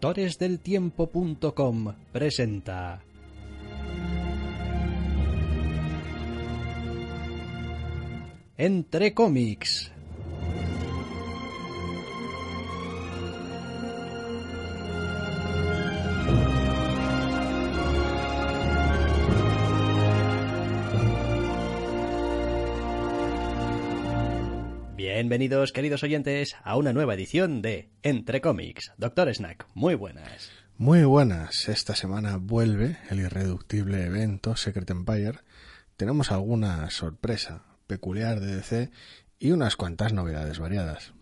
Doctoresdeltiempo.com presenta Entre cómics. Bienvenidos, queridos oyentes, a una nueva edición de Entre cómics. Doctor Snack, muy buenas. Muy buenas. Esta semana vuelve el irreductible evento Secret Empire. Tenemos alguna sorpresa peculiar de DC y unas cuantas novedades variadas.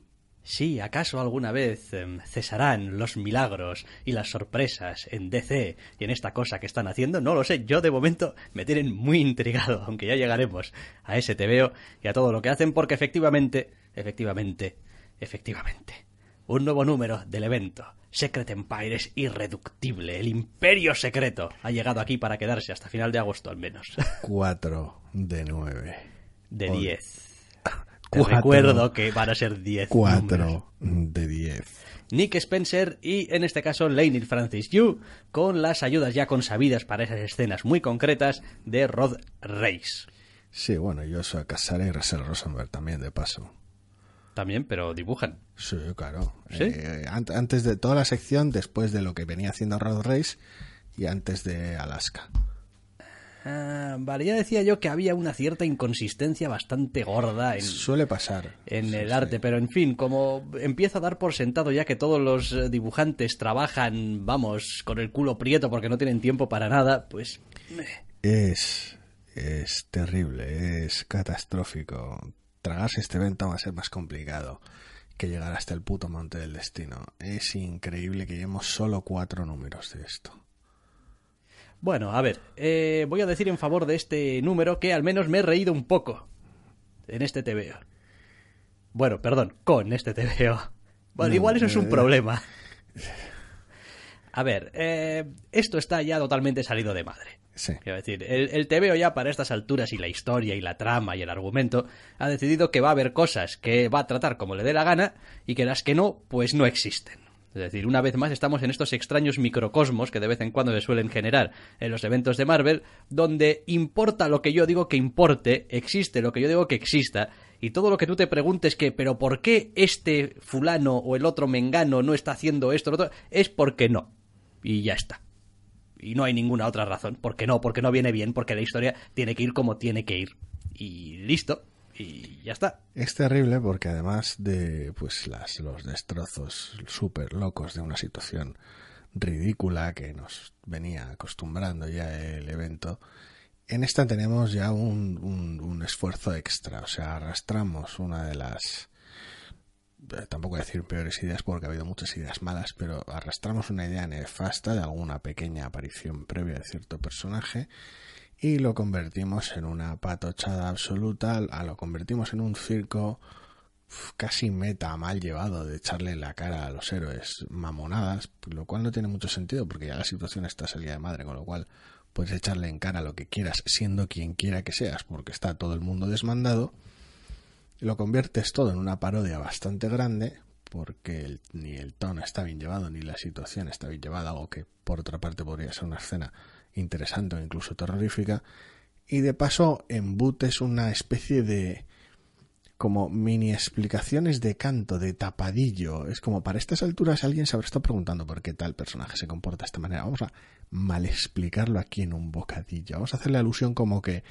Sí, ¿acaso alguna vez em, cesarán los milagros y las sorpresas en DC y en esta cosa que están haciendo? No lo sé, yo de momento me tienen muy intrigado, aunque ya llegaremos a ese TVO y a todo lo que hacen, porque efectivamente, efectivamente, efectivamente, un nuevo número del evento, Secret Empire es irreductible, el imperio secreto ha llegado aquí para quedarse hasta final de agosto al menos. 4 de 9. De 10 Cuatro, recuerdo que van a ser 10. 4 de 10. Nick Spencer y, en este caso, Laney Francis Yu, con las ayudas ya consabidas para esas escenas muy concretas de Rod Reis. Sí, bueno, yo soy Casara y Russell Rosenberg también, de paso. También, pero dibujan. Sí, claro. ¿Sí? Eh, antes de toda la sección, después de lo que venía haciendo Rod Reis y antes de Alaska. Ah, vale, ya decía yo que había una cierta inconsistencia bastante gorda en, Suele pasar. en Sí, el sí. arte, pero en fin, como empiezo a dar por sentado ya que todos los eh, dibujantes trabajan, vamos, con el culo prieto porque no tienen tiempo para nada, pues... Es, es terrible, es catastrófico. Tragarse este evento va a ser más complicado que llegar hasta el puto monte del destino. Es increíble que llevemos solo cuatro números de esto. Bueno, a ver, eh, voy a decir en favor de este número que al menos me he reído un poco en este TVO. Bueno, perdón, con este TVO. Bueno, No, igual eso es un eh. problema. A ver, eh, esto está ya totalmente salido de madre. Sí. Quiero decir, el, el TVO ya para estas alturas y la historia y la trama y el argumento ha decidido que va a haber cosas que va a tratar como le dé la gana y que las que no, pues no existen. Es decir, una vez más estamos en estos extraños microcosmos que de vez en cuando se suelen generar en los eventos de Marvel, donde importa lo que yo digo que importe, existe lo que yo digo que exista, y todo lo que tú te preguntes que, pero ¿por qué este fulano o el otro mengano no está haciendo esto, lo otro? Es porque no. Y ya está. Y no hay ninguna otra razón. Porque no, porque no viene bien, porque la historia tiene que ir como tiene que ir. Y listo. Y ya está. Es terrible porque además de pues las, los destrozos súper locos de una situación ridícula que nos venía acostumbrando ya el evento, en esta tenemos ya un, un, esfuerzo extra. O sea, arrastramos una de las eh, tampoco decir peores ideas porque ha habido muchas ideas malas, pero arrastramos una idea nefasta de alguna pequeña aparición previa de cierto personaje y lo convertimos en una patochada absoluta, lo convertimos en un circo casi meta mal llevado de echarle la cara a los héroes mamonadas, lo cual no tiene mucho sentido porque ya la situación está salida de madre, con lo cual puedes echarle en cara lo que quieras siendo quien quiera que seas porque está todo el mundo desmandado lo conviertes todo en una parodia bastante grande porque ni el tono está bien llevado ni la situación está bien llevada, algo que por otra parte podría ser una escena interesante o incluso terrorífica y de paso embutes una especie de como mini explicaciones de canto, de tapadillo. Es como para estas alturas alguien se habrá estado preguntando por qué tal personaje se comporta de esta manera. Vamos a mal explicarlo aquí en un bocadillo. Vamos a hacerle alusión como que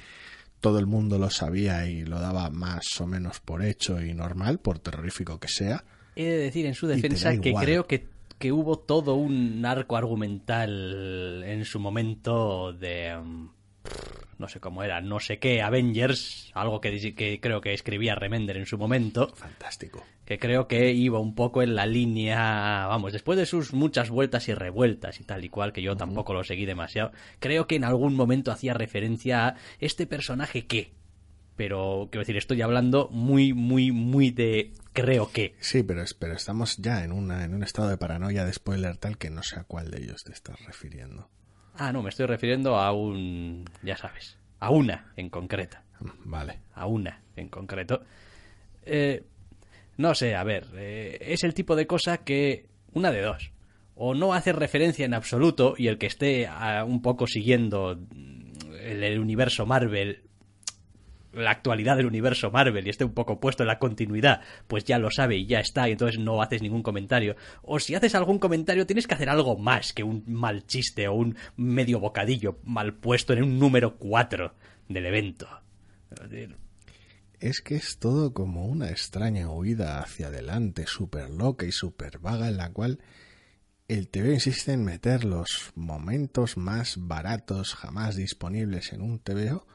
todo el mundo lo sabía y lo daba más o menos por hecho y normal, por terrorífico que sea. He de decir en su defensa que creo que, que hubo todo un arco argumental en su momento de... mm, No sé cómo era, no sé qué, Avengers, algo que, que creo que escribía Remender en su momento, Fantástico. que creo que iba un poco en la línea, vamos, después de sus muchas vueltas y revueltas y tal y cual, que yo tampoco lo seguí demasiado, creo que en algún momento hacía referencia a este personaje que, pero quiero decir, estoy hablando muy, muy, muy de creo que. Sí, pero, es- pero estamos ya en, una, en un estado de paranoia de spoiler tal que no sé a cuál de ellos te estás refiriendo. Ah, no, me estoy refiriendo a un, ya sabes, a una en concreta. Vale. a una en concreto. Eh, no sé, a ver, eh, es el tipo de cosa que, una de dos, o no hace referencia en absoluto y el que esté ah, un poco siguiendo el, el universo Marvel la actualidad del universo Marvel y esté un poco puesto en la continuidad, pues ya lo sabe y ya está, y entonces no haces ningún comentario. O si haces algún comentario, tienes que hacer algo más que un mal chiste o un medio bocadillo mal puesto en un número 4 del evento. Es que es todo como una extraña huida hacia adelante, súper loca y súper vaga, en la cual el TV insiste en meter los momentos más baratos jamás disponibles en un TVO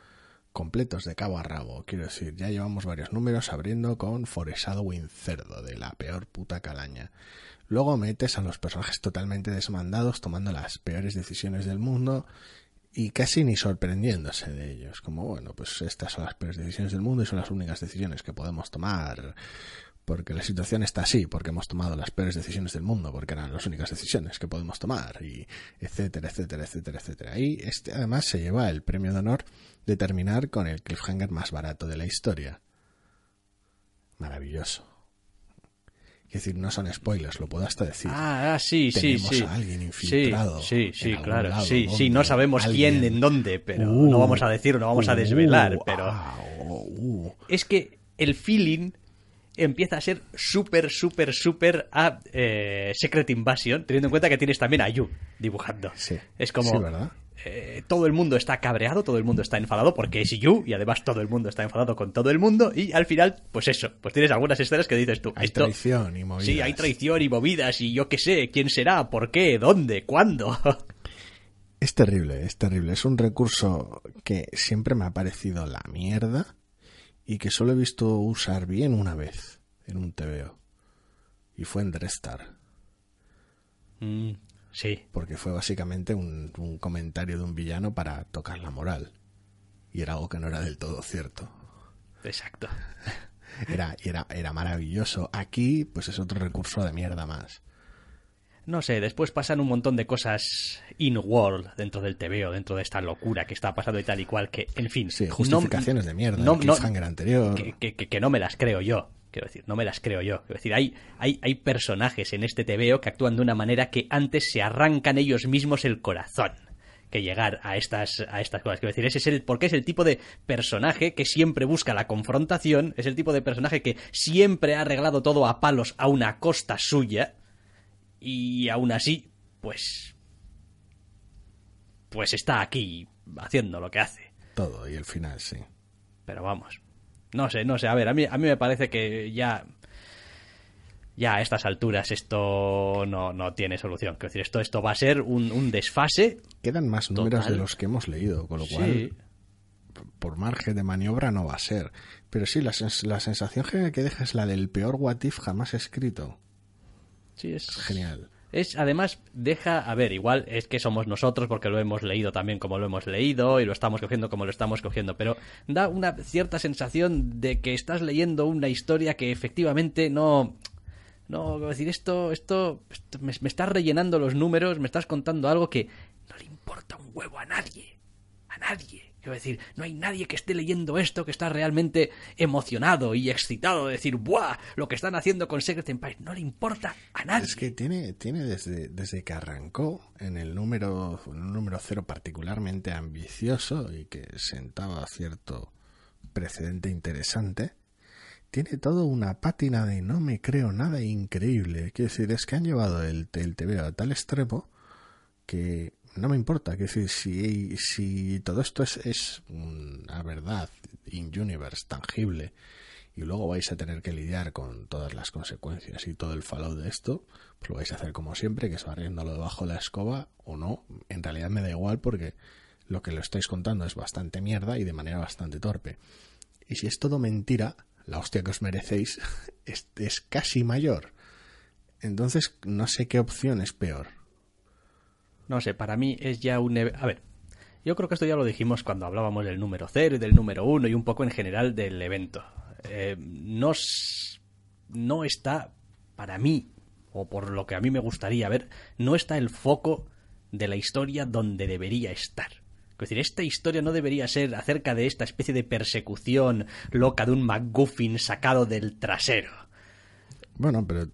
completos de cabo a rabo. Quiero decir, ya llevamos varios números abriendo con Win Cerdo, de la peor puta calaña. Luego metes a los personajes totalmente desmandados tomando las peores decisiones del mundo y casi ni sorprendiéndose de ellos. Como, bueno, pues estas son las peores decisiones del mundo y son las únicas decisiones que podemos tomar porque la situación está así, porque hemos tomado las peores decisiones del mundo, porque eran las únicas decisiones que podemos tomar, y etcétera, etcétera, etcétera, etcétera. Y este además se lleva el premio de honor de terminar con el cliffhanger más barato de la historia. Maravilloso. Es decir, no son spoilers, lo puedo hasta decir. Ah, ah sí, sí, sí. a alguien infiltrado. Sí, sí, claro. sí, sí, no sabemos quién, en dónde, pero no vamos a decir, no vamos a desvelar, uh, pero. Uh. Es que el feeling empieza a ser súper, súper, súper a eh, Secret Invasion, teniendo en cuenta que tienes también a Yu dibujando. Sí. Es como. Eh, todo el mundo está cabreado, todo el mundo está enfadado porque es Yu y además todo el mundo está enfadado con todo el mundo y al final, pues eso, pues tienes algunas escenas que dices tú. Hay traición y movidas. Sí, hay traición y movidas y yo qué sé, quién será, por qué, dónde, cuándo. Es terrible, es terrible. Es un recurso que siempre me ha parecido la mierda y que solo he visto usar bien una vez en un TVO. Y fue en Drestar. Mm, sí. Porque fue básicamente un, un, comentario de un villano para tocar la moral. Y era algo que no era del todo cierto. Exacto. Era, era, era maravilloso. Aquí, pues es otro recurso de mierda más no sé, después pasan un montón de cosas in-world dentro del TVO, dentro de esta locura que está pasando y tal y cual, que, en fin... Sí, justificaciones de mierda, no, no, anterior... Que, que, que, no me las creo yo, quiero decir, no me las creo yo. Quiero decir, hay, hay, hay personajes en este TVO que actúan de una manera que antes se arrancan ellos mismos el corazón que llegar a estas, a estas cosas. Quiero decir, ese es el, porque es el tipo de personaje que siempre busca la confrontación, es el tipo de personaje que siempre ha arreglado todo a palos a una costa suya, y aún así, pues... Pues está aquí haciendo lo que hace. Todo, y el final, sí. Pero vamos. No sé, no sé. A ver, a mí, a mí me parece que ya... Ya a estas alturas esto no, no tiene solución. Quiero decir, esto, esto va a ser un, un desfase. Quedan más números de los que hemos leído, con lo cual por margen de maniobra no va a ser. Pero sí, la, la sensación que deja es la del peor what if jamás escrito. Sí, es genial. Es, además, deja, a ver, igual es que somos nosotros porque lo hemos leído también como lo hemos leído y lo estamos cogiendo como lo estamos cogiendo, pero da una cierta sensación de que estás leyendo una historia que efectivamente no, no, decir, esto, esto, me, me, estás rellenando los números, me estás contando algo que no le importa un huevo a nadie, a nadie. Quiero decir, no hay nadie que esté leyendo esto que está realmente emocionado y excitado de decir, ¡buah! Lo que están haciendo con Secret Empire no le importa a nadie. Es que tiene, tiene desde, desde que arrancó en el número, un número cero particularmente ambicioso y que sentaba cierto precedente interesante, tiene todo una pátina de no me creo nada increíble. Quiero decir, es que han llevado el, el a tal extremo que no me importa, que decir, si, si todo esto es, es una verdad in-universe, tangible, y luego vais a tener que lidiar con todas las consecuencias y todo el fallout de esto, pues lo vais a hacer como siempre, que es barriéndolo debajo de la escoba o no. En realidad me da igual porque lo que lo estáis contando es bastante mierda y de manera bastante torpe. Y si es todo mentira, la hostia que os merecéis es, es casi mayor. Entonces no sé qué opción es peor no sé, para mí es ya un... A ver, yo creo que esto ya lo dijimos cuando hablábamos del número 0 y del número 1 y un poco en general del evento. Eh, no, no está, para mí, o por lo que a mí me gustaría ver, no está el foco de la historia donde debería estar. Es decir, esta historia no debería ser acerca de esta especie de persecución loca de un McGuffin sacado del trasero. Bueno, pero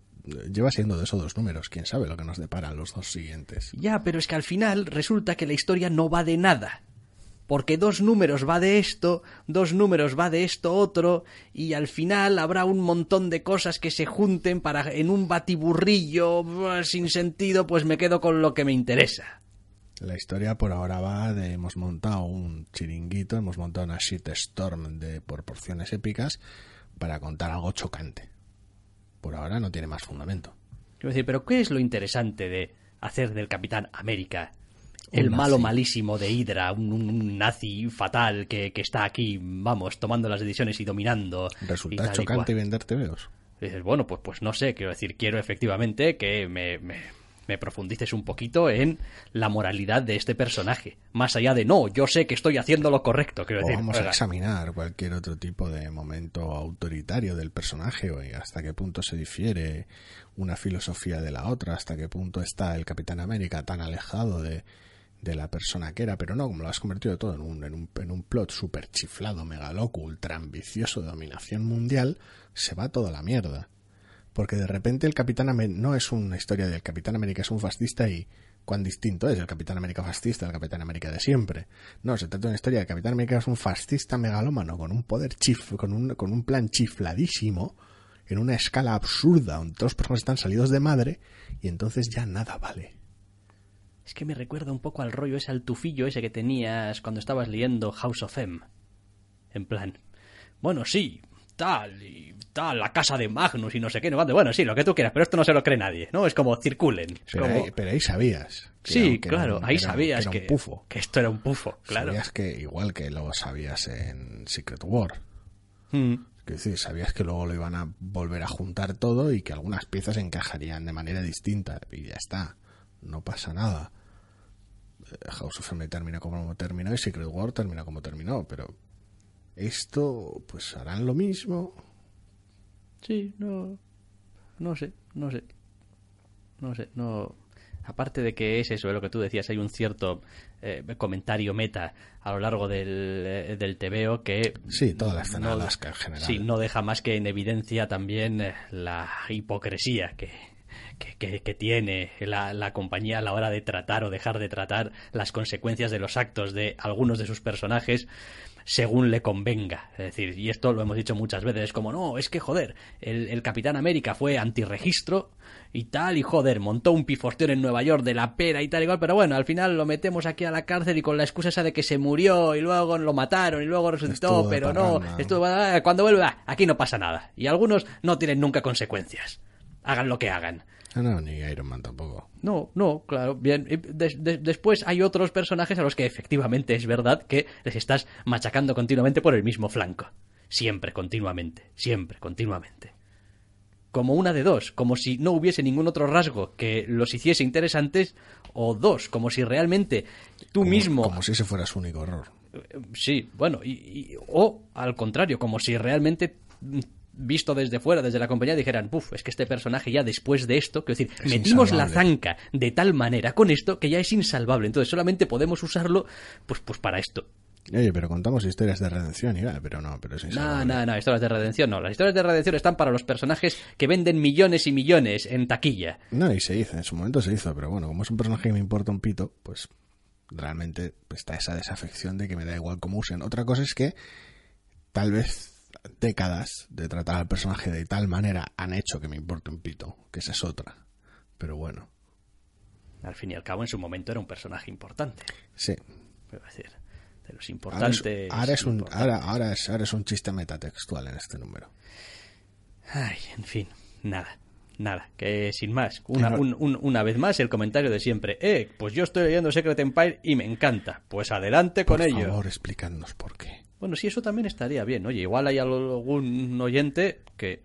lleva siendo de esos dos números. Quién sabe lo que nos deparan los dos siguientes. Ya, pero es que al final resulta que la historia no va de nada. Porque dos números va de esto, dos números va de esto otro, y al final habrá un montón de cosas que se junten para en un batiburrillo sin sentido, pues me quedo con lo que me interesa. La historia por ahora va de hemos montado un chiringuito, hemos montado una shitstorm de proporciones épicas para contar algo chocante. Por ahora no tiene más fundamento. Quiero decir, pero ¿qué es lo interesante de hacer del Capitán América el malo nazi. malísimo de Hydra, un, nazi fatal que, que está aquí, vamos, tomando las decisiones y dominando? Resulta y chocante y cual? vender TVOs. Y dices, bueno, pues, pues no sé, quiero decir, quiero efectivamente que me, me, me profundices un poquito en la moralidad de este personaje. Más allá de, no, yo sé que estoy haciendo lo correcto, quiero decir. vamos a examinar cualquier otro tipo de momento autoritario del personaje o hasta qué punto se difiere una filosofía de la otra, hasta qué punto está el Capitán América tan alejado de, de la persona que era, pero no, como lo has convertido todo en un, en un, en un plot super chiflado, megaloco, ultra ambicioso de dominación mundial, se va toda la mierda. Porque de repente el Capitán América no es una historia del Capitán América, es un fascista y cuán distinto es el Capitán América fascista del Capitán América de siempre. No, se trata de una historia del Capitán América es un fascista megalómano con un poder chif, con un, con un plan chifladísimo, en una escala absurda, donde todos los personajes están salidos de madre, y entonces ya nada vale. Es que me recuerda un poco al rollo ese, al tufillo ese que tenías cuando estabas leyendo House of M. En plan, bueno, sí, tal, y tal, la casa de Magnus y no sé qué, no Bueno, sí, lo que tú quieras, pero esto no se lo cree nadie, ¿no? Es como circulen. es Pero, como- ahí, pero ahí sabías. que Sí, era- que claro, un- ahí que era- sabías que que, era un pufo. que esto era un pufo, claro. Sabías que, igual que lo sabías en Secret War, Mm. Es decir, sabías que luego lo iban a volver a juntar todo y que algunas piezas encajarían de manera distinta. Y ya está. No pasa nada. Eh, House of M termina como terminó y Secret War termina como terminó. Pero esto, pues harán lo mismo. Sí, no. No sé, no sé. No sé, no. Aparte de que es eso, lo que tú decías, hay un cierto eh, comentario meta a lo largo del, eh, del TVO que. Sí, toda la escena no- de Alaska en general. Sí, no deja más que en evidencia también eh, la hipocresía que, que, que- que tiene la, la compañía a la hora de tratar o dejar de tratar las consecuencias de los actos de algunos de sus personajes según le convenga. Es decir, y esto lo hemos dicho muchas veces, es como, no, es que joder, el, el Capitán América fue antirregistro y tal, y joder, montó un pifosteo en Nueva York de la pera y tal igual, pero bueno, al final lo metemos aquí a la cárcel y con la excusa esa de que se murió y luego lo mataron y luego resucitó, Estuvo pero no, estuvo cuando vuelva, aquí no pasa nada. Y algunos no tienen nunca consecuencias. Hagan lo que hagan. Ah, no, ni Iron Man tampoco. No, no, claro, bien. Después hay otros personajes a los que efectivamente es verdad que les estás machacando continuamente por el mismo flanco. Siempre, continuamente. Siempre, continuamente. Como una de dos, como si no hubiese ningún otro rasgo que los hiciese interesantes, o dos, como si realmente tú Como- mismo Como si ese fuera su único error. Sí, bueno, y, y- o al contrario, como si realmente visto desde fuera, desde la compañía, dijeran, puf, es que este personaje ya después de esto, quiero decir, Es metimos la zanca de tal manera con esto que ya es insalvable, entonces solamente podemos usarlo pues, pues para esto. Oye, pero contamos historias de redención y va, pero no, pero es No, no, no, historias de redención no. Las historias de redención están para los personajes que venden millones y millones en taquilla. No, y se hizo, en su momento se hizo, pero bueno, como es un personaje que me importa un pito, pues realmente está esa desafección de que me da igual cómo usen. Otra cosa es que tal vez décadas de tratar al personaje de tal manera han hecho que me importe un pito, que esa es otra. Pero bueno, Al fin y al cabo, en su momento era un personaje importante. sí. Quiero decir, de los Ahora es, importantes. ahora es un, importantes. ahora, ahora es, ahora es un chiste metatextual en este número. Ay, en fin, nada. Nada, que sin más. Una, un- un- una vez más, el comentario de siempre. Eh, pues yo estoy leyendo Secret Empire y me encanta. Pues adelante con Por ello. favor, explicadnos por qué. Bueno, sí, eso también estaría bien. Oye, igual hay algún oyente que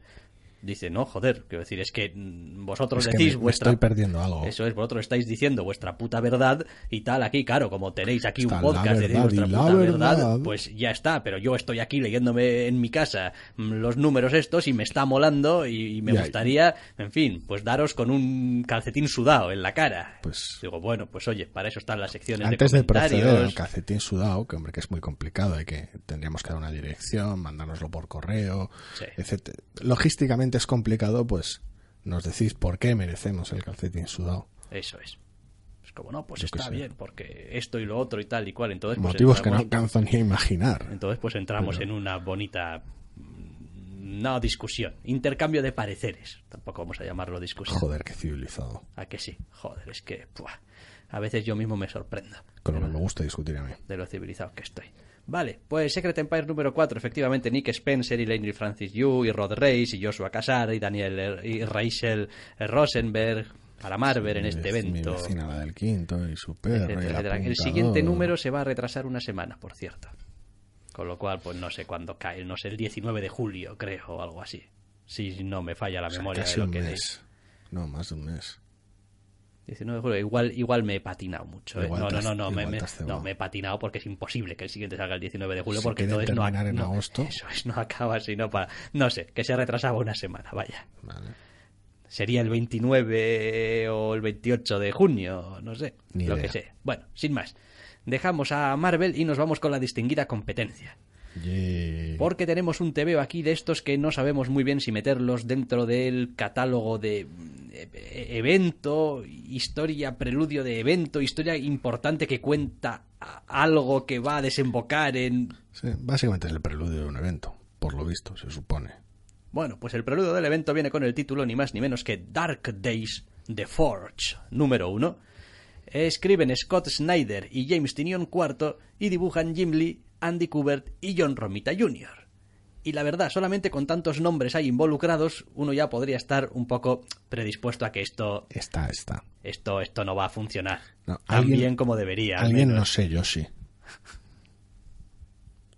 dice, no, joder, quiero decir, es que mm, vosotros Es que decís me- me vuestra... estoy perdiendo algo. Eso es, vosotros estáis diciendo vuestra puta verdad y tal, aquí, claro, como tenéis aquí Está un podcast de y vuestra puta verdad, verdad. pues ya está, pero yo estoy aquí leyéndome en mi casa mm, los números estos y me está molando y, y me gustaría, en fin, pues daros con un calcetín sudado en la cara. Pues Digo, bueno, pues oye, para eso están las secciones Antes de de proceder comentarios. al calcetín sudado, que hombre que es muy complicado, hay que tendríamos que dar una dirección, mandárnoslo por correo, Sí. etcétera. Logísticamente es complicado, pues nos decís por qué merecemos el calcetín sudado. Eso es. Es como, no, pues Yo está bien, porque esto y lo otro y tal y cual. Entonces, pues, Motivos que no entramos- alcanzo ni a imaginar. Entonces, pues entramos Pero- en una bonita. mm, No discusión, intercambio de pareceres. Tampoco vamos a llamarlo discusión. Joder, qué civilizado. ¿A que sí? Joder, es que a veces yo mismo me sorprendo Con lo que me gusta discutir a mí. de lo civilizado que estoy. Vale, pues Secret Empire número 4, efectivamente, Nick Spencer y Lady Francis Yu y Rod Reis y Joshua Casar y Daniel y Rachel Rosenberg para Marvel en Mi este Mi evento. la del quinto y su perro. y etcétera, el siguiente número se va a retrasar una semana, por cierto. Con lo cual, pues no sé cuándo cae, no sé, el 19 de julio, creo, o algo así. Si no me falla la O sea, memoria casi de lo un que mes. leí. No, más de un mes. 19 de julio, igual, igual me he patinado mucho. ¿eh? No, no, no, no, me, me- no, he patinado porque es imposible que el siguiente salga el 19 de julio Si porque entonces no, en no- agosto. Eso es, no acaba sino para... No sé, que se retrasaba una semana, vaya. Vale. Sería el 29 o el 28 de junio, no sé, Ni lo idea. que sé. Bueno, sin más. Dejamos a Marvel y nos vamos con la distinguida competencia. Porque tenemos un TVO aquí de estos que no sabemos muy bien si meterlos dentro del catálogo de eh, evento, historia, preludio de evento, historia importante que cuenta algo que va a desembocar en... Sí, básicamente es el preludio de un evento, por lo visto, se supone. Bueno, pues el preludio del evento viene con el título ni más ni menos que Dark Days The Forge, número uno. Escriben Scott Snyder y James Tinion IV y dibujan Jim Lee, Andy Kubert y John Romita Jr. Y la verdad, solamente con tantos nombres ahí involucrados, uno ya podría estar un poco predispuesto a que esto, Está, está. esto, esto no va a funcionar No, tan bien como debería. al Alguien menos. no sé, yo sí.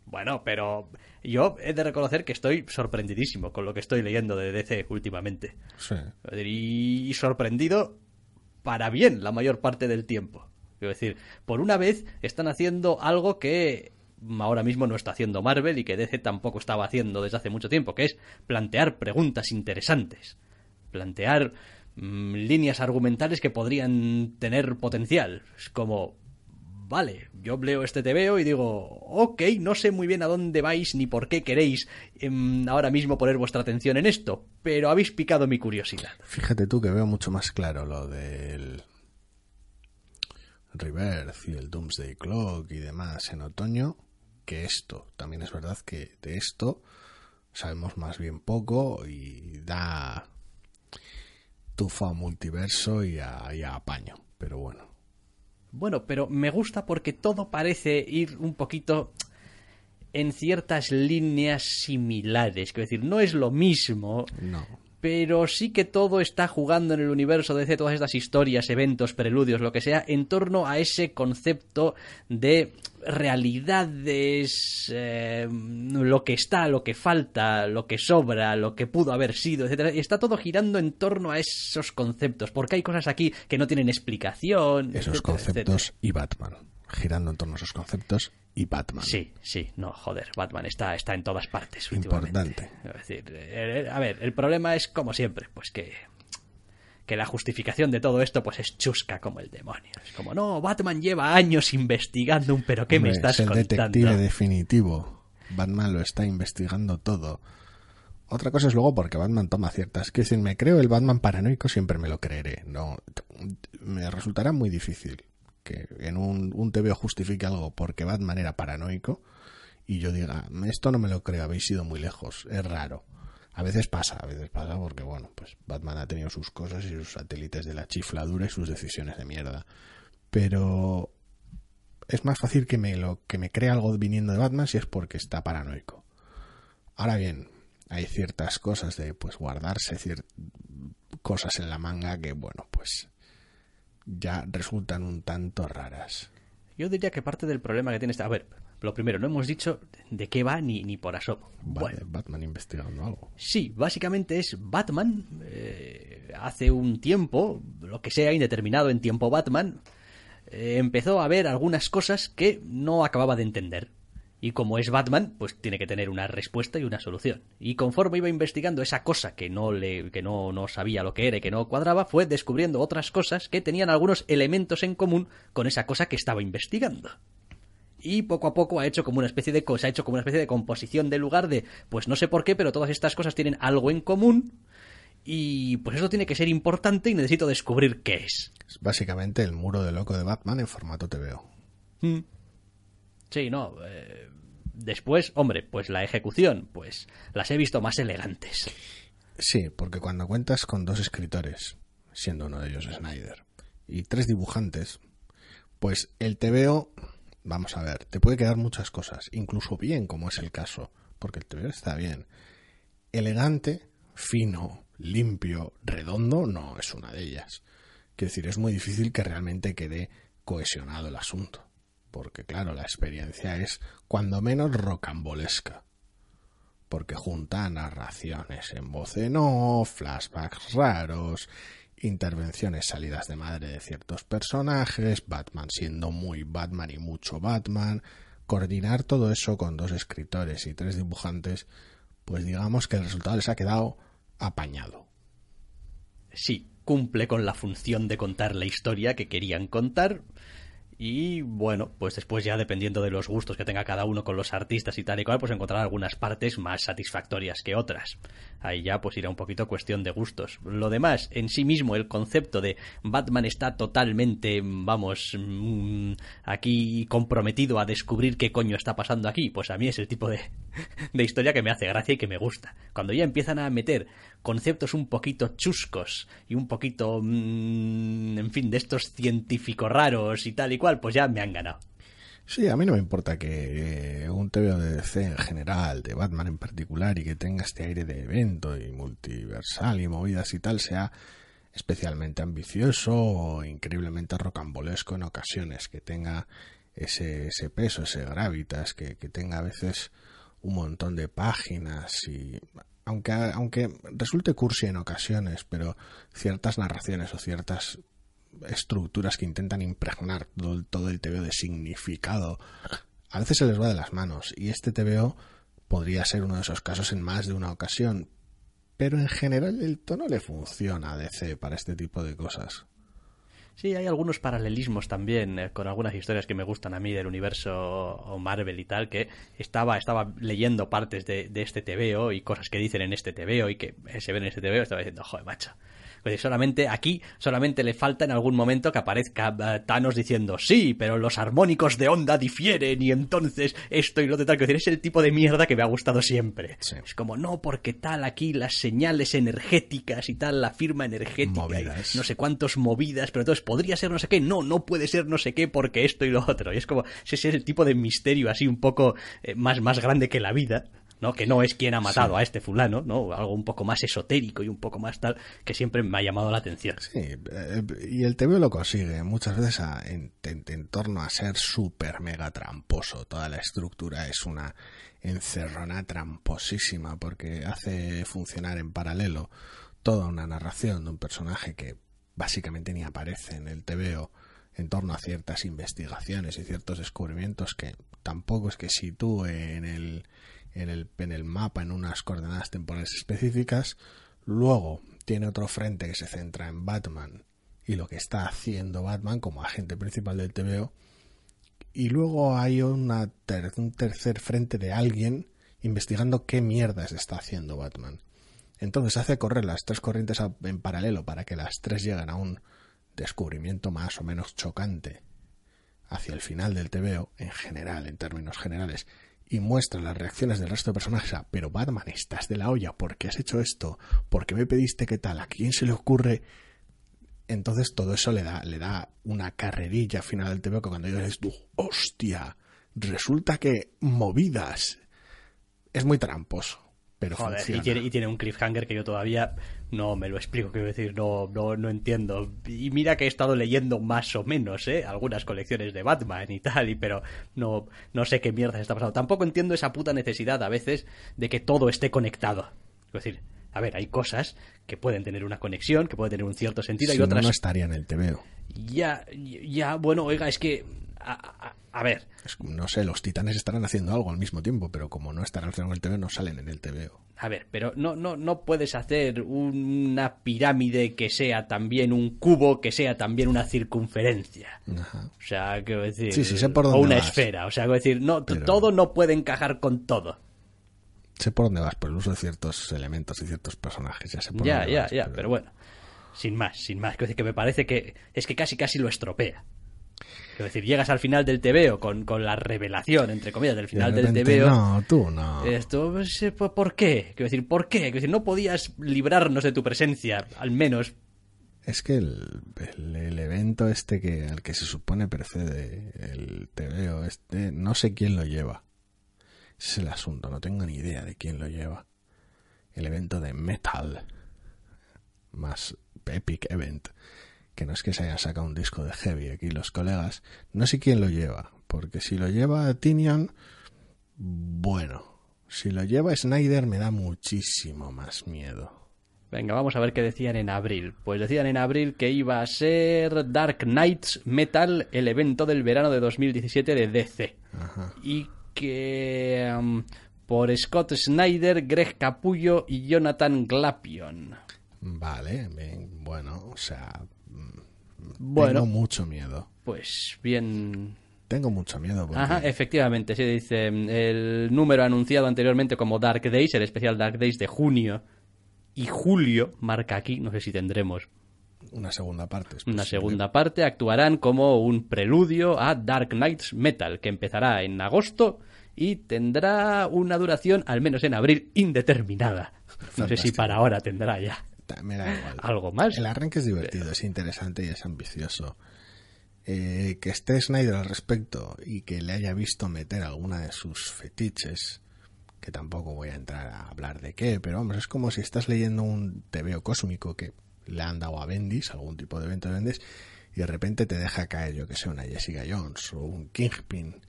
Bueno, pero yo he de reconocer que estoy sorprendidísimo con lo que estoy leyendo de DC últimamente. Sí. Y sorprendido para bien la mayor parte del tiempo. Quiero decir, por una vez están haciendo algo que ahora mismo no está haciendo Marvel y que DC tampoco estaba haciendo desde hace mucho tiempo, que es plantear preguntas interesantes. Plantear mm, líneas argumentales que podrían tener potencial. Es como, vale, yo leo este TVO y digo, ok, no sé muy bien a dónde vais ni por qué queréis em, ahora mismo poner vuestra atención en esto, pero habéis picado mi curiosidad. Fíjate tú que veo mucho más claro lo del Rebirth y el Doomsday Clock y demás en otoño que esto. También es verdad que de esto sabemos más bien poco y da tufa a multiverso y a, y a apaño. Pero bueno, Bueno, pero me gusta porque todo parece ir un poquito en ciertas líneas similares. Quiero decir, no es lo mismo, no. Pero sí que todo está jugando en el universo de todas estas historias, eventos, preludios, lo que sea, en torno a ese concepto de realidades, eh, lo que está, lo que falta, lo que sobra, lo que pudo haber sido, etcétera. Y está todo girando en torno a esos conceptos, porque hay cosas aquí que no tienen explicación. Esos etcétera, conceptos etcétera. y Batman. Girando en torno a esos conceptos y Batman. Sí, sí, no, joder, Batman está, está en todas partes. Importante. Es decir, eh, a ver, el problema es como siempre, pues que que la justificación de todo esto pues es chusca como el demonio. Es como, no, Batman lleva años investigando un pero ¿qué me estás es el contando? detective definitivo. Batman lo está investigando todo. Otra cosa es luego porque Batman toma ciertas. Que decir, me creo el Batman paranoico, siempre me lo creeré. No, me resultará muy difícil que en un, un TVO justifique algo porque Batman era paranoico y yo diga, esto no me lo creo, habéis ido muy lejos. Es raro. A veces pasa, a veces pasa porque, bueno, pues Batman ha tenido sus cosas y sus satélites de la chifladura y sus decisiones de mierda. Pero es más fácil que me lo que me crea algo viniendo de Batman si es porque está paranoico. Ahora bien, hay ciertas cosas de pues guardarse cier- cosas en la manga que bueno, pues ya resultan un tanto raras. Yo diría que parte del problema que tiene este... A ver, lo primero, no hemos dicho de qué va ni, ni por asomo. Vale, Bueno, Batman investigando algo. Sí, básicamente es Batman. eh, hace un tiempo, lo que sea, indeterminado en tiempo Batman, eh, empezó a ver algunas cosas que no acababa de entender. Y como es Batman, pues tiene que tener una respuesta y una solución. Y conforme iba investigando esa cosa que no le, que no, no sabía lo que era y que no cuadraba, fue descubriendo otras cosas que tenían algunos elementos en común con esa cosa que estaba investigando y poco a poco ha hecho como una especie de cosa, ha hecho como una especie de composición del lugar de, pues no sé por qué, pero todas estas cosas tienen algo en común y pues eso tiene que ser importante y necesito descubrir qué es. Es básicamente el muro de loco de Batman en formato TVO. Mm. Sí, no. eh, después, hombre, pues la ejecución, pues las he visto más elegantes. Sí, porque cuando cuentas con dos escritores, siendo uno de ellos Snyder, y tres dibujantes, pues el TVO, vamos a ver, te puede quedar muchas cosas, incluso bien, como es el caso, porque el TVO está bien. Elegante, fino, limpio, redondo, no es una de ellas. Quiero decir, es muy difícil que realmente quede cohesionado el asunto, porque claro, la experiencia es cuando menos rocambolesca porque junta narraciones en voz en off, flashbacks raros, intervenciones salidas de madre de ciertos personajes, Batman siendo muy Batman y mucho Batman, coordinar todo eso con dos escritores y tres dibujantes, pues digamos que el resultado les ha quedado apañado. Sí, cumple con la función de contar la historia que querían contar. Y bueno, pues después ya dependiendo de los gustos que tenga cada uno con los artistas y tal y cual, pues encontrar algunas partes más satisfactorias que otras. Ahí ya pues irá un poquito cuestión de gustos. Lo demás, en sí mismo, el concepto de Batman está totalmente, vamos, mm, aquí comprometido a descubrir qué coño está pasando aquí, pues a mí es el tipo de, de historia que me hace gracia y que me gusta. Cuando ya empiezan a meter conceptos un poquito chuscos y un poquito, mm, en fin, de estos científicos raros y tal y cual, pues ya me han ganado. Sí, a mí no me importa que eh, un TVO de DC en general, de Batman en particular, y que tenga este aire de evento y multiversal y movidas y tal, sea especialmente ambicioso o increíblemente rocambolesco en ocasiones, que tenga ese, ese peso, ese gravitas, que, que tenga a veces un montón de páginas y aunque, aunque resulte cursi en ocasiones, pero ciertas narraciones o ciertas estructuras que intentan impregnar todo, todo el TVO de significado, a veces se les va de las manos. Y este TVO podría ser uno de esos casos en más de una ocasión. Pero en general el tono le funciona a DC para este tipo de cosas. Sí, hay algunos paralelismos también eh, con algunas historias que me gustan a mí del universo Marvel y tal, que estaba, estaba leyendo partes de, de este TVO y cosas que dicen en este TVO y que se ven en este TVO, estaba diciendo, joder, macho. Pues solamente aquí, solamente le falta en algún momento que aparezca eh, Thanos diciendo, sí, pero los armónicos de onda difieren y entonces esto y lo de tal. Que es el tipo de mierda que me ha gustado siempre. Sí. Es como, no, porque tal aquí las señales energéticas y tal, la firma energética. y no sé cuántos movidas, pero entonces podría ser no sé qué, no, no puede ser no sé qué porque esto y lo otro. Y es como, ese es el tipo de misterio así un poco eh, más, más grande que la vida. ¿No? Que no es quien ha matado a este fulano, ¿no? Algo un poco más esotérico y un poco más tal, que siempre me ha llamado la atención. Sí, eh, y el TVO lo consigue muchas veces a- en, en- en torno a ser súper mega tramposo. Toda la estructura es una encerrona tramposísima porque hace funcionar en paralelo toda una narración de un personaje que básicamente ni aparece en el TVO en torno a ciertas investigaciones y ciertos descubrimientos que tampoco es que sitúe en el, en el, en el mapa en unas coordenadas temporales específicas. Luego tiene otro frente que se centra en Batman y lo que está haciendo Batman como agente principal del TVO. Y luego hay una un tercer frente de alguien investigando qué mierdas está haciendo Batman. Entonces hace correr las tres corrientes en paralelo para que las tres lleguen a un descubrimiento más o menos chocante hacia el final del TVO, en general, en términos generales, y muestra las reacciones del resto de personajes a, pero Batman, estás de la olla, ¿por qué has hecho esto? ¿Por qué me pediste qué tal? ¿A quién se le ocurre? Entonces todo eso le da, le da una carrerilla final del TVO que cuando dices hostia, resulta que movidas. Es muy tramposo, pero Joder, y tiene, y tiene un cliffhanger que yo todavía no me lo explico, quiero decir, no, no, no entiendo. Y mira que he estado leyendo más o menos, ¿eh? Algunas colecciones de Batman y tal, y, pero no, no sé qué mierda está pasando. Tampoco entiendo esa puta necesidad a veces de que todo esté conectado. Es decir, a ver, hay cosas que pueden tener una conexión, que pueden tener un cierto sentido, Si y no, otras... no estaría en el TVO. Ya, ya, bueno, oiga, es que... A, a- a ver, no sé, los titanes estarán haciendo algo al mismo tiempo, pero como no estarán en el TVO, no salen en el TVO. A ver, pero no, no, no puedes hacer una pirámide que sea también un cubo, que sea también una circunferencia. Ajá. O sea, quiero decir. Sí, sí, sé por o dónde una vas. esfera. O sea, quiero decir, no, Pero- todo no puede encajar con todo. sé por dónde vas, por el uso de ciertos elementos y ciertos personajes. Ya sé por Ya, dónde ya, vas, ya, pero bueno. Sin más, sin más. Quiero decir que me parece que es que casi casi lo estropea. Quiero decir, llegas al final del TVO con, con la revelación, entre comillas, del De final del repente, TVO. No, tú no. Esto, pues, eh, ¿por por qué? Quiero decir, ¿por qué? Quiero decir, no podías librarnos de tu presencia, al menos. Es que el, el- el evento este que al que se supone precede el TVO este, no sé quién lo lleva. Ese es el asunto, no tengo ni idea de quién lo lleva. El evento de Metal, más Epic Event, que no es que se haya sacado un disco de Heavy aquí los colegas, no sé quién lo lleva, porque si lo lleva Tinian, bueno, si lo lleva Snyder me da muchísimo más miedo. Venga, vamos a ver qué decían en abril. Pues decían en abril que iba a ser Dark Knights Metal, el evento del verano de 2017 de DC. Ajá. Y que um, por Scott Snyder, Greg Capullo y Jonathan Glapion. Vale, bien, bueno, o sea, Bueno. tengo mucho miedo. Pues bien. Tengo mucho miedo porque Ajá, efectivamente, se dice mm, el número anunciado anteriormente como Dark Days, el especial Dark Days de junio y julio, marca aquí, no sé si tendremos una segunda parte. es una posible. segunda parte, actuarán como un preludio a Dark Knights Metal, que empezará en agosto y tendrá una duración, al menos en abril, indeterminada. No sé si para ahora tendrá ya Me da igual. algo más. El arranque es divertido, es interesante y es ambicioso. Eh, que esté Snyder al respecto y que le haya visto meter alguna de sus fetiches, que tampoco voy a entrar a hablar de qué, pero vamos, es como si estás leyendo un TVO cósmico que le han dado a Bendis, algún tipo de evento de Bendis, y de repente te deja caer, yo que sé, una Jessica Jones o un Kingpin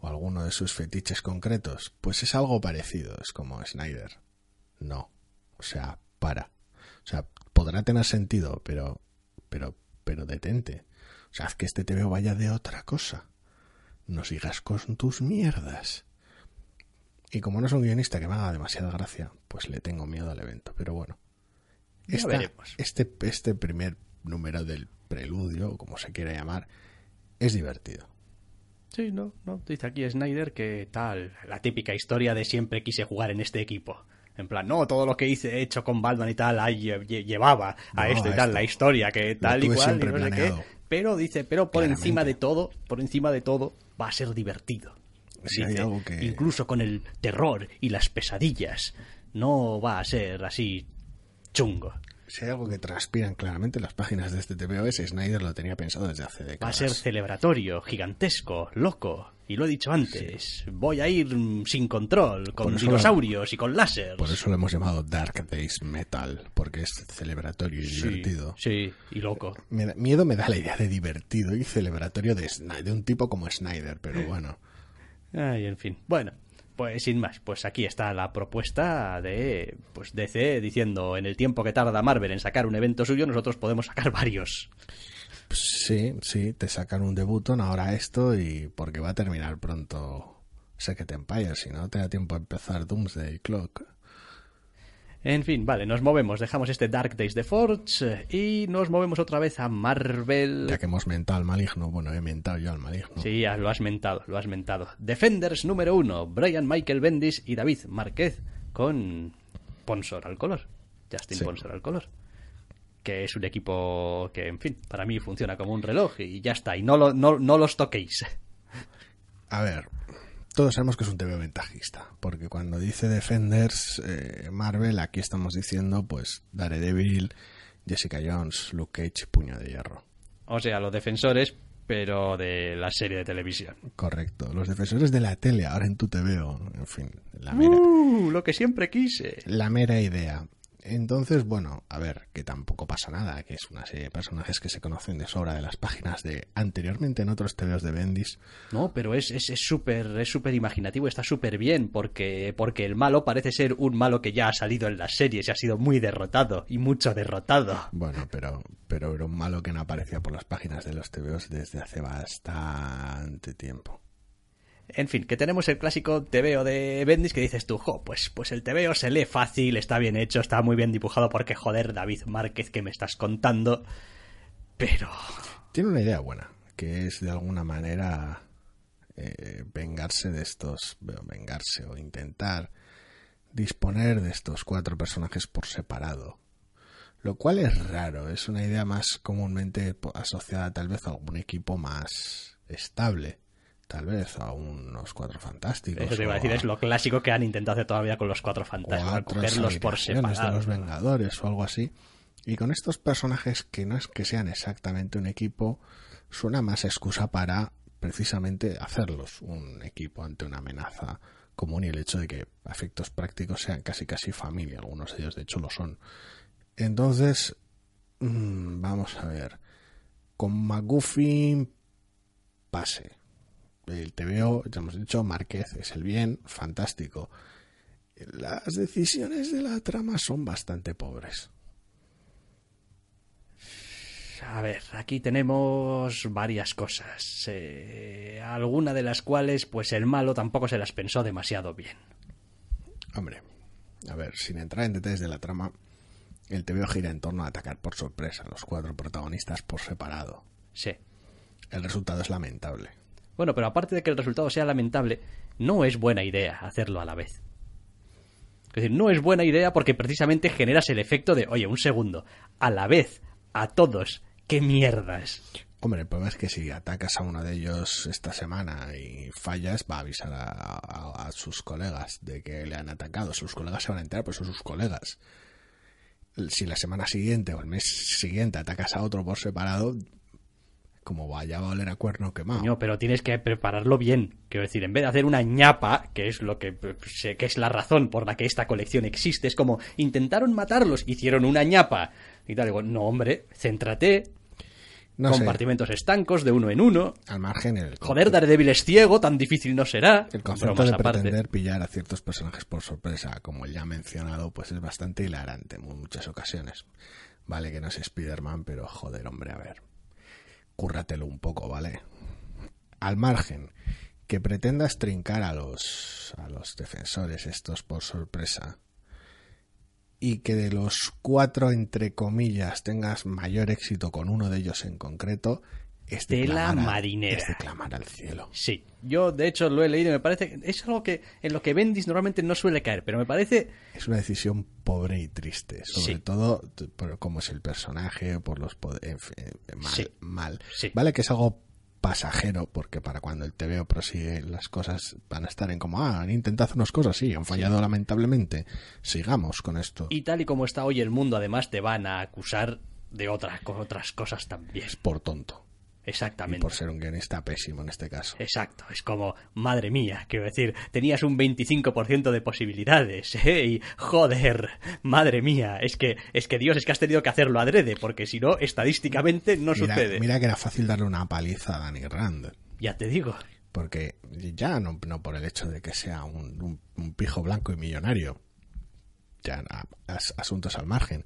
o alguno de sus fetiches concretos. Pues es algo parecido, es como Snyder. No. O sea, para. O sea, podrá tener sentido, pero, pero, pero detente. O sea, haz que este TVO vaya de otra cosa. No sigas con tus mierdas. Y como no es un guionista que me haga demasiada gracia, pues le tengo miedo al evento. Pero bueno. Ya Esta- veremos. Este, este primer número del preludio, o como se quiera llamar, es divertido. Sí, no, no. Dice aquí Snyder que tal, la típica historia de siempre quise jugar en este equipo. En plan, no, todo lo que hice, he hecho con Batman y tal, ahí lle- lle- llevaba a No, esto y a tal, esto. la historia, que tal y cual, y no sé qué. Pero dice, pero por Claramente. encima de todo, por encima de todo, va a ser divertido. Hay algo que- Incluso con el terror y las pesadillas, no va a ser así chungo. Si hay algo que transpiran claramente las páginas de este es Snyder lo tenía pensado desde hace Va a décadas. ser celebratorio, gigantesco, loco. Y lo he dicho antes, voy a ir sin control, con dinosaurios y con láser. Por eso lo hemos llamado Dark Days Metal, porque es celebratorio y divertido. Sí, y loco. Me da- miedo me da la idea de divertido y celebratorio de un tipo como Snyder, pero bueno. Ay, en fin. Bueno, pues sin más, pues aquí está la propuesta de pues DC diciendo en el tiempo que tarda Marvel en sacar un evento suyo, nosotros podemos sacar varios. Pues sí, sí, te sacan un debutón ahora esto y porque va a terminar pronto Secret Empire, si no te da tiempo a empezar Doomsday Clock. En fin, vale, nos movemos, dejamos este Dark Days de Forge eh, y nos movemos otra vez a Marvel. Ya que hemos mentado al maligno, bueno, he mentado yo al maligno. Sí, ya lo has mentado, lo has mentado. Defenders número uno, Brian Michael Bendis y David Márquez con Sponsor al color. Justin Sí. Sponsor al color. Que es un equipo que, en fin, para mí funciona como un reloj y ya está. Y no, lo- no, no los toquéis. A ver, todos sabemos que es un TV ventajista, porque cuando dice Defenders, eh, Marvel, aquí estamos diciendo, pues, Daredevil, Jessica Jones, Luke Cage, Puño de Hierro. O sea, los defensores, pero de la serie de televisión. Correcto. Los defensores de la tele, ahora en tu TVO, en fin, la mera, ¡Uh! Lo que siempre quise. la mera idea. Entonces, bueno, a ver, que tampoco pasa nada, que es una serie de personajes que se conocen de sobra de las páginas de anteriormente en otros TVOs de Bendis. No, pero es es es súper es súper imaginativo, está súper bien porque porque el malo parece ser un malo que ya ha salido en las series y ha sido muy derrotado y mucho derrotado. Bueno, pero, pero era un malo que no aparecía por las páginas de los TVOs desde hace bastante tiempo. En fin, que tenemos el clásico TVO de Bendis que dices tú, jo, pues, pues el TVO se lee fácil, está bien hecho, está muy bien dibujado porque joder, David Márquez, que me estás contando. Pero... Tiene una idea buena, que es de alguna manera eh, vengarse de estos, vengarse o intentar disponer de estos cuatro personajes por separado. Lo cual es raro, es una idea más comúnmente asociada tal vez a un equipo más estable. Tal vez a unos cuatro fantásticos. Eso te iba a decir, es lo clásico que han intentado hacer todavía con los cuatro fantásticos, cogerlos por separado. de los Vengadores o algo así. Y con estos personajes que no es que sean exactamente un equipo, suena más excusa para precisamente hacerlos un equipo ante una amenaza común y el hecho de que a efectos prácticos sean casi casi familia, algunos de ellos de hecho lo son. Entonces, mm, vamos a ver, con McGuffin pase. El TVO, ya hemos dicho, Márquez es el bien, fantástico. Las decisiones de la trama son bastante pobres. A ver, aquí tenemos varias cosas, eh, alguna de las cuales pues el malo tampoco se las pensó demasiado bien. Hombre, a ver, sin entrar en detalles de la trama, el TVO gira en torno a atacar por sorpresa a los cuatro protagonistas por separado. Sí. El resultado es lamentable. Bueno, pero aparte de que el resultado sea lamentable, no es buena idea hacerlo a la vez. Es decir, no es buena idea porque precisamente generas el efecto de, oye, un segundo, a la vez, a todos, qué mierdas. Hombre, el problema es que si atacas a uno de ellos esta semana y fallas, va a avisar a, sus colegas de que le han atacado. Sus colegas se van a enterar, pues son sus colegas. Si la semana siguiente o el mes siguiente atacas a otro por separado, como vaya a oler a cuerno quemado. No, pero tienes que prepararlo bien. Quiero decir, en vez de hacer una ñapa, que es lo que, que es la razón por la que esta colección existe, es como intentaron matarlos, hicieron una ñapa. Y tal, digo, no, hombre, céntrate. compartimentos estancos de uno en uno. Al margen el Joder, Daredevil es ciego, tan difícil no será. El concepto de pretender pillar a ciertos personajes por sorpresa, como ya mencionado, pues es bastante hilarante en muchas ocasiones. Vale que no es Spider-Man, pero joder, hombre, a ver cúrratelo un poco, ¿vale? Al margen, que pretendas trincar a los, a los defensores estos por sorpresa y que de los cuatro, entre comillas, tengas mayor éxito con uno de ellos en concreto, Estela marinera. Es de clamar al cielo. Sí, yo de hecho lo he leído y me parece es algo que en lo que Bendis normalmente no suele caer, pero me parece es una decisión pobre y triste, sobre todo por cómo es el personaje, por los poderes, mal, mal. Vale que es algo pasajero, porque para cuando el TVO prosigue las cosas van a estar en como, ah, han intentado hacer unas cosas, sí, han fallado lamentablemente, sigamos con esto. Y tal y como está hoy el mundo, además te van a acusar de otras, otras cosas también. Es por tonto. Exactamente. Y por ser un guionista pésimo en este caso. Exacto, es como, madre mía, quiero decir, tenías un 25% de posibilidades, ¿eh? Y joder, madre mía, es que, es que Dios, es que has tenido que hacerlo adrede, porque si no, estadísticamente no sucede. Mira que era fácil darle una paliza a Danny Rand. Ya te digo. Porque ya no, no por el hecho de que sea un, pijo blanco y millonario, ya asuntos al margen,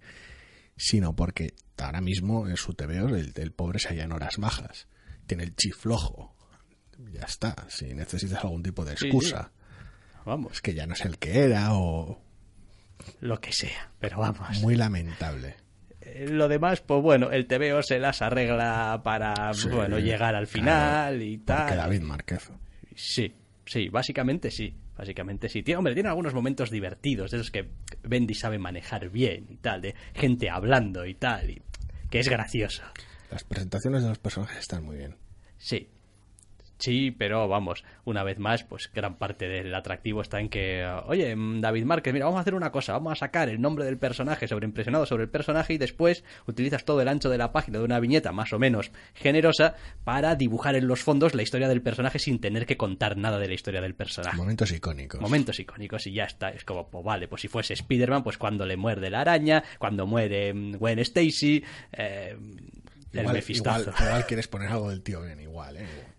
sino porque ahora mismo en su TVO el, el pobre se halla en horas bajas. Tiene el chiflojo. Ya está. Si necesitas algún tipo de excusa. Vamos. Es que ya no es el que era o. Lo que sea, pero vamos. Muy lamentable. Eh, lo demás, pues bueno, el TVO se las arregla para bueno llegar al final y tal. Que David Márquez. Sí, sí, básicamente sí. Básicamente sí. Tiene, hombre, tiene algunos momentos divertidos, de esos que Bendy sabe manejar bien y tal, de gente hablando y tal, y que es gracioso. Las presentaciones de los personajes están muy bien. Sí, Sí, pero vamos, una vez más, pues gran parte del atractivo está en que, oye, mm, David Márquez, mira, vamos a hacer una cosa, vamos a sacar el nombre del personaje sobreimpresionado sobre el personaje y después utilizas todo el ancho de la página de una viñeta más o menos generosa para dibujar en los fondos la historia del personaje sin tener que contar nada de la historia del personaje. Momentos icónicos. Momentos icónicos y ya está. Es como, pues vale, pues si fuese Spider-Man, pues cuando le muerde la araña, cuando muere mm, Gwen Stacy, eh, el igual, igual, quieres poner algo del tío Ben, igual, ¿eh? Igual.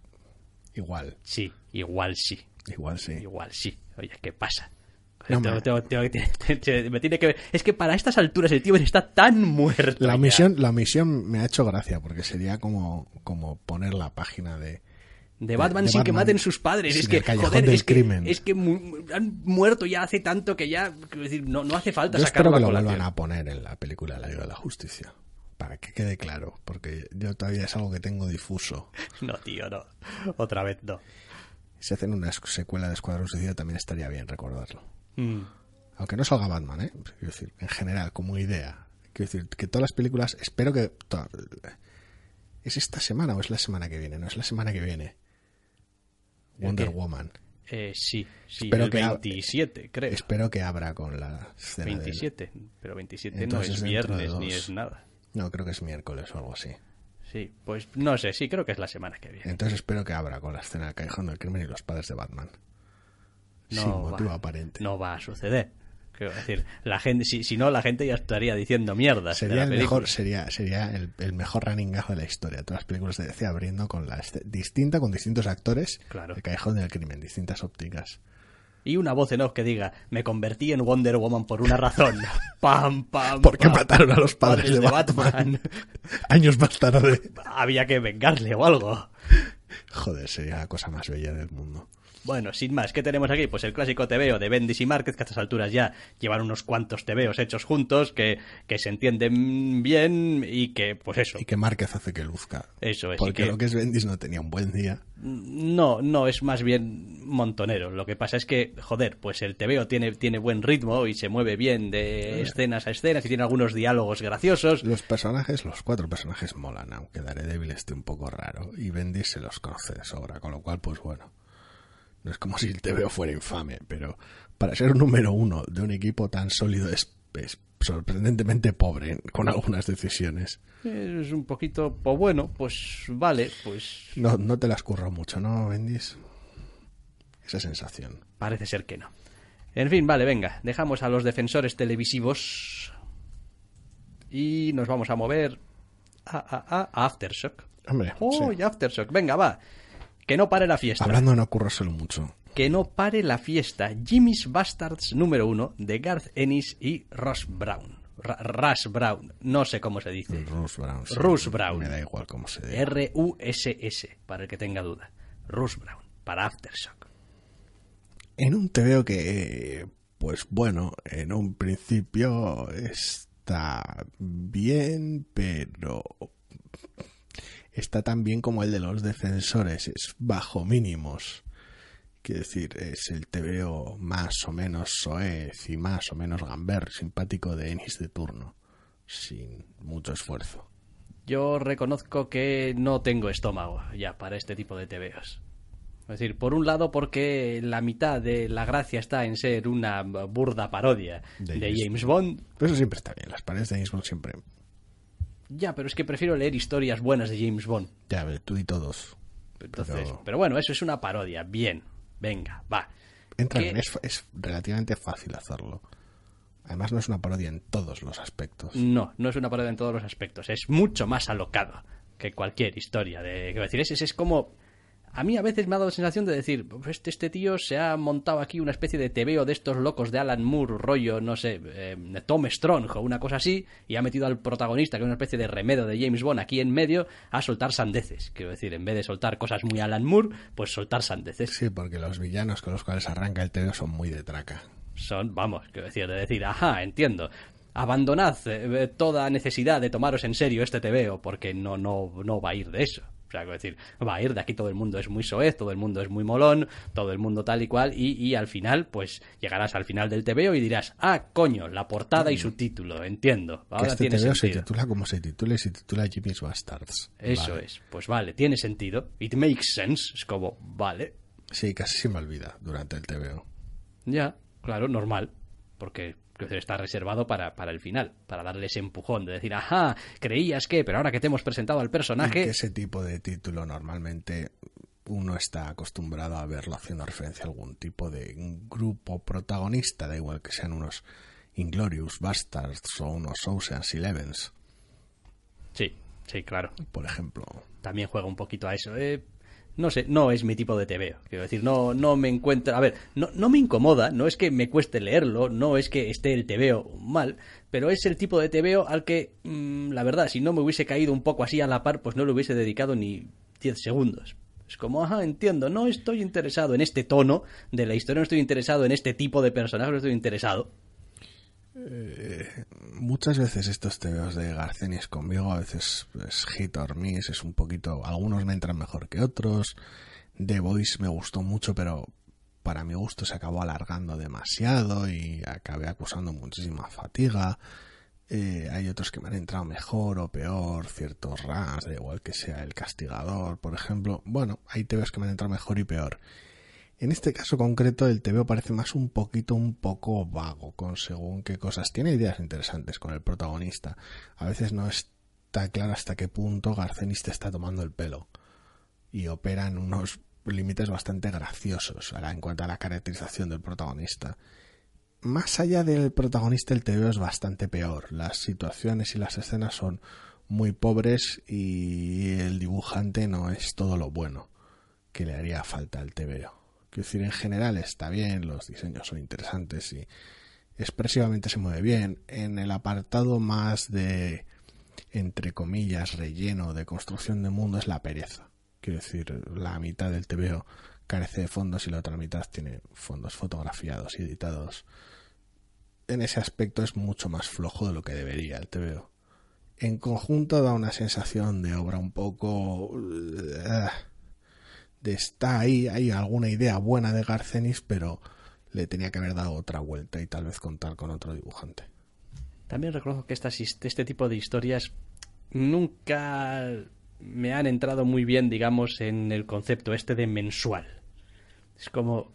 Sí, igual sí. Igual sí. Igual sí. Oye, ¿qué pasa? me tiene que Es que para estas alturas el tío está tan muerto. La misión, la misión me ha hecho gracia porque sería como, como poner la página de. De Batman sin que maten sus padres. Es que, joder, es crimen. que, es que han muerto ya hace tanto que ya. Decir, no, no hace falta Yo espero que lo vuelvan a poner en la película La Liga de la Justicia para que quede claro, porque yo todavía es algo que tengo difuso. No, tío, no. Otra vez no. Si hacen una secuela de Escuadrón Suicida también estaría bien recordarlo. Mm. Aunque no salga Batman, ¿eh? Quiero decir, en general, como idea. Quiero decir, que todas las películas, espero que... ¿Es esta semana o es la semana que viene? No, es la semana que viene. ¿El Wonder? Woman. Eh, sí, sí, Espero el que hab- 27, creo. Espero que abra con la escena del- 27, pero 27 Entonces, no es viernes ni es nada. No, creo que es miércoles o algo así. Sí, pues no sé, sí, creo que es la semana que viene. Entonces espero que abra con la escena del Callejón del Crimen y los padres de Batman. No Sin va- motivo aparente. No va a suceder. Quiero decir, la gente, si, si no, la gente ya estaría diciendo mierdas. de Sería el mejor, sería, sería el, el mejor running gag de la historia. Todas las películas de DC abriendo con la este- distinta, con distintos actores. Claro. El Callejón del Crimen, distintas ópticas. Y una voz en off que diga, me convertí en Wonder Woman por una razón. pam, pam. ¿Por qué pam. mataron a los padres, de, Batman? Batman. Años más tarde. Había que vengarle o algo. Joder, sería la cosa más bella del mundo. Bueno, sin más, ¿qué tenemos aquí? Pues el clásico TVO de Bendis y Márquez, que a estas alturas ya llevan unos cuantos TVOs hechos juntos, que, que se entienden bien y que, pues eso, Y que Márquez hace que luzca. eso es. Porque que- lo que es Bendis no tenía un buen día. No, no, es más bien montonero. Lo que pasa es que, joder, pues el TVO tiene, tiene buen ritmo y se mueve bien de escenas a escenas y tiene algunos diálogos graciosos. Los personajes, los cuatro personajes molan, aunque Daredevil esté un poco raro. Y Bendis se los conoce de sobra, con lo cual, pues bueno. No es como si el TVO fuera infame, pero para ser número uno de un equipo tan sólido es, es sorprendentemente pobre con algunas decisiones. Es un poquito, pues bueno, pues vale, pues No, no te las curro mucho, ¿no, Bendis? Esa sensación. parece ser que no. En fin, vale, venga, dejamos a los defensores televisivos y nos vamos a mover a, a, a Aftershock. Hombre, ¡Oh, sí. y Aftershock! Venga, va. Que no pare la fiesta. hablando de no currárselo mucho. Que no pare la fiesta. Jimmy's Bastards número uno de Garth Ennis y Ross Brown. Ra- Russ Brown. No sé cómo se dice. Russ Brown. sí. Russ Brown. Me da igual cómo se diga. R-U-S-S, para el que tenga duda. Russ Brown, para Aftershock. En un TVO que, pues bueno, en un principio está bien, pero está tan bien como el de los defensores, es bajo mínimos. Quiero decir, es el TVO más o menos soez y más o menos gamber, simpático de Ennis de turno, sin mucho esfuerzo. Yo reconozco que no tengo estómago ya para este tipo de TVOs. Es decir, por un lado porque la mitad de la gracia está en ser una burda parodia De de, James Bond. Pero eso siempre está bien, las paredes de James Bond siempre, Ya, pero es que prefiero leer historias buenas de James Bond. ya ves, tú y todos. Entonces, Pero- pero bueno, eso es una parodia. Bien, venga, va. Entra es, es relativamente fácil hacerlo. Además, no es una parodia en todos los aspectos. No, no es una parodia en todos los aspectos. Es mucho más alocado que cualquier historia. De, decir, es como... A mí a veces me ha dado la sensación de decir, "Pues este, este tío se ha montado aquí una especie de tebeo de estos locos de Alan Moore, rollo, no sé, eh, de Tom Strong o una cosa así, y ha metido al protagonista, que es una especie de remedo de James Bond, aquí en medio, a soltar sandeces. Quiero decir, en vez de soltar cosas muy Alan Moore, pues soltar sandeces. Sí, porque los villanos con los cuales arranca el TVO son muy de traca. son, vamos, quiero decir, de decir, ajá, entiendo. Abandonad eh, toda necesidad de tomaros en serio este TVO, porque no, no, no va a ir de eso. O sea, quiero decir, va a ir de aquí todo el mundo es muy soez, todo el mundo es muy molón, todo el mundo tal y cual, y, y al final, pues llegarás al final del TVO y dirás, ah, coño, la portada y su título, entiendo. Que Ahora este tiene TVO se titula como se titula y se titula Jimmy's Bastards. Eso Vale. es, pues vale, tiene sentido. It makes sense, es como, vale, Sí, casi se me olvida durante el TVO. Ya, claro, normal. Porque está reservado para, para el final, para darle ese empujón de decir, ajá, creías que, pero ahora que te hemos presentado al personaje, que ese tipo de título normalmente uno está acostumbrado a verlo haciendo referencia a algún tipo de grupo protagonista, da igual que sean unos Inglorious Bastards o unos Ocean's Elevens, sí, sí, claro, por ejemplo. también juega un poquito a eso. Eh, no sé, no es mi tipo de TVO. Quiero decir, no, no me encuentro. A ver, no, no me incomoda, no es que me cueste leerlo, no es que esté el TVO mal, pero es el tipo de TVO al que, mm, la verdad, si no me hubiese caído un poco así a la par, pues no le hubiese dedicado ni 10 segundos. Es como, ajá, entiendo, no estoy interesado en este tono de la historia, no estoy interesado en este tipo de personaje, no estoy interesado. Muchas veces estos TVOs de Garcenis conmigo, a veces es hit or miss, es un poquito, algunos me entran mejor que otros. The Voice me gustó mucho, pero para mi gusto se acabó alargando demasiado y acabé acusando muchísima fatiga. Eh, hay otros que me han entrado mejor o peor, ciertos RAS, da igual que sea el castigador, por ejemplo. Bueno, hay TVOs que me han entrado mejor y peor. En este caso concreto, el TVO parece más un poquito, un poco vago, con según qué cosas. Tiene ideas interesantes con el protagonista. A veces no está claro hasta qué punto Garcenis te está tomando el pelo. Y opera en unos límites bastante graciosos en cuanto a la caracterización del protagonista. Más allá del protagonista, el TVO es bastante peor. Las situaciones y las escenas son muy pobres y el dibujante no es todo lo bueno que le haría falta al TVO. Quiero decir, en general está bien, los diseños son interesantes y expresivamente se mueve bien. En el apartado más de, entre comillas, relleno de construcción de mundo es la pereza. Quiero decir, la mitad del TVO carece de fondos y la otra mitad tiene fondos fotografiados y editados. En ese aspecto es mucho más flojo de lo que debería el TVO. En conjunto da una sensación de obra un poco... Eh, está ahí, hay alguna idea buena de Garcenis, pero le tenía que haber dado otra vuelta y tal vez contar con otro dibujante. También reconozco que este tipo de historias nunca me han entrado muy bien, digamos, en el concepto este de mensual. Es como,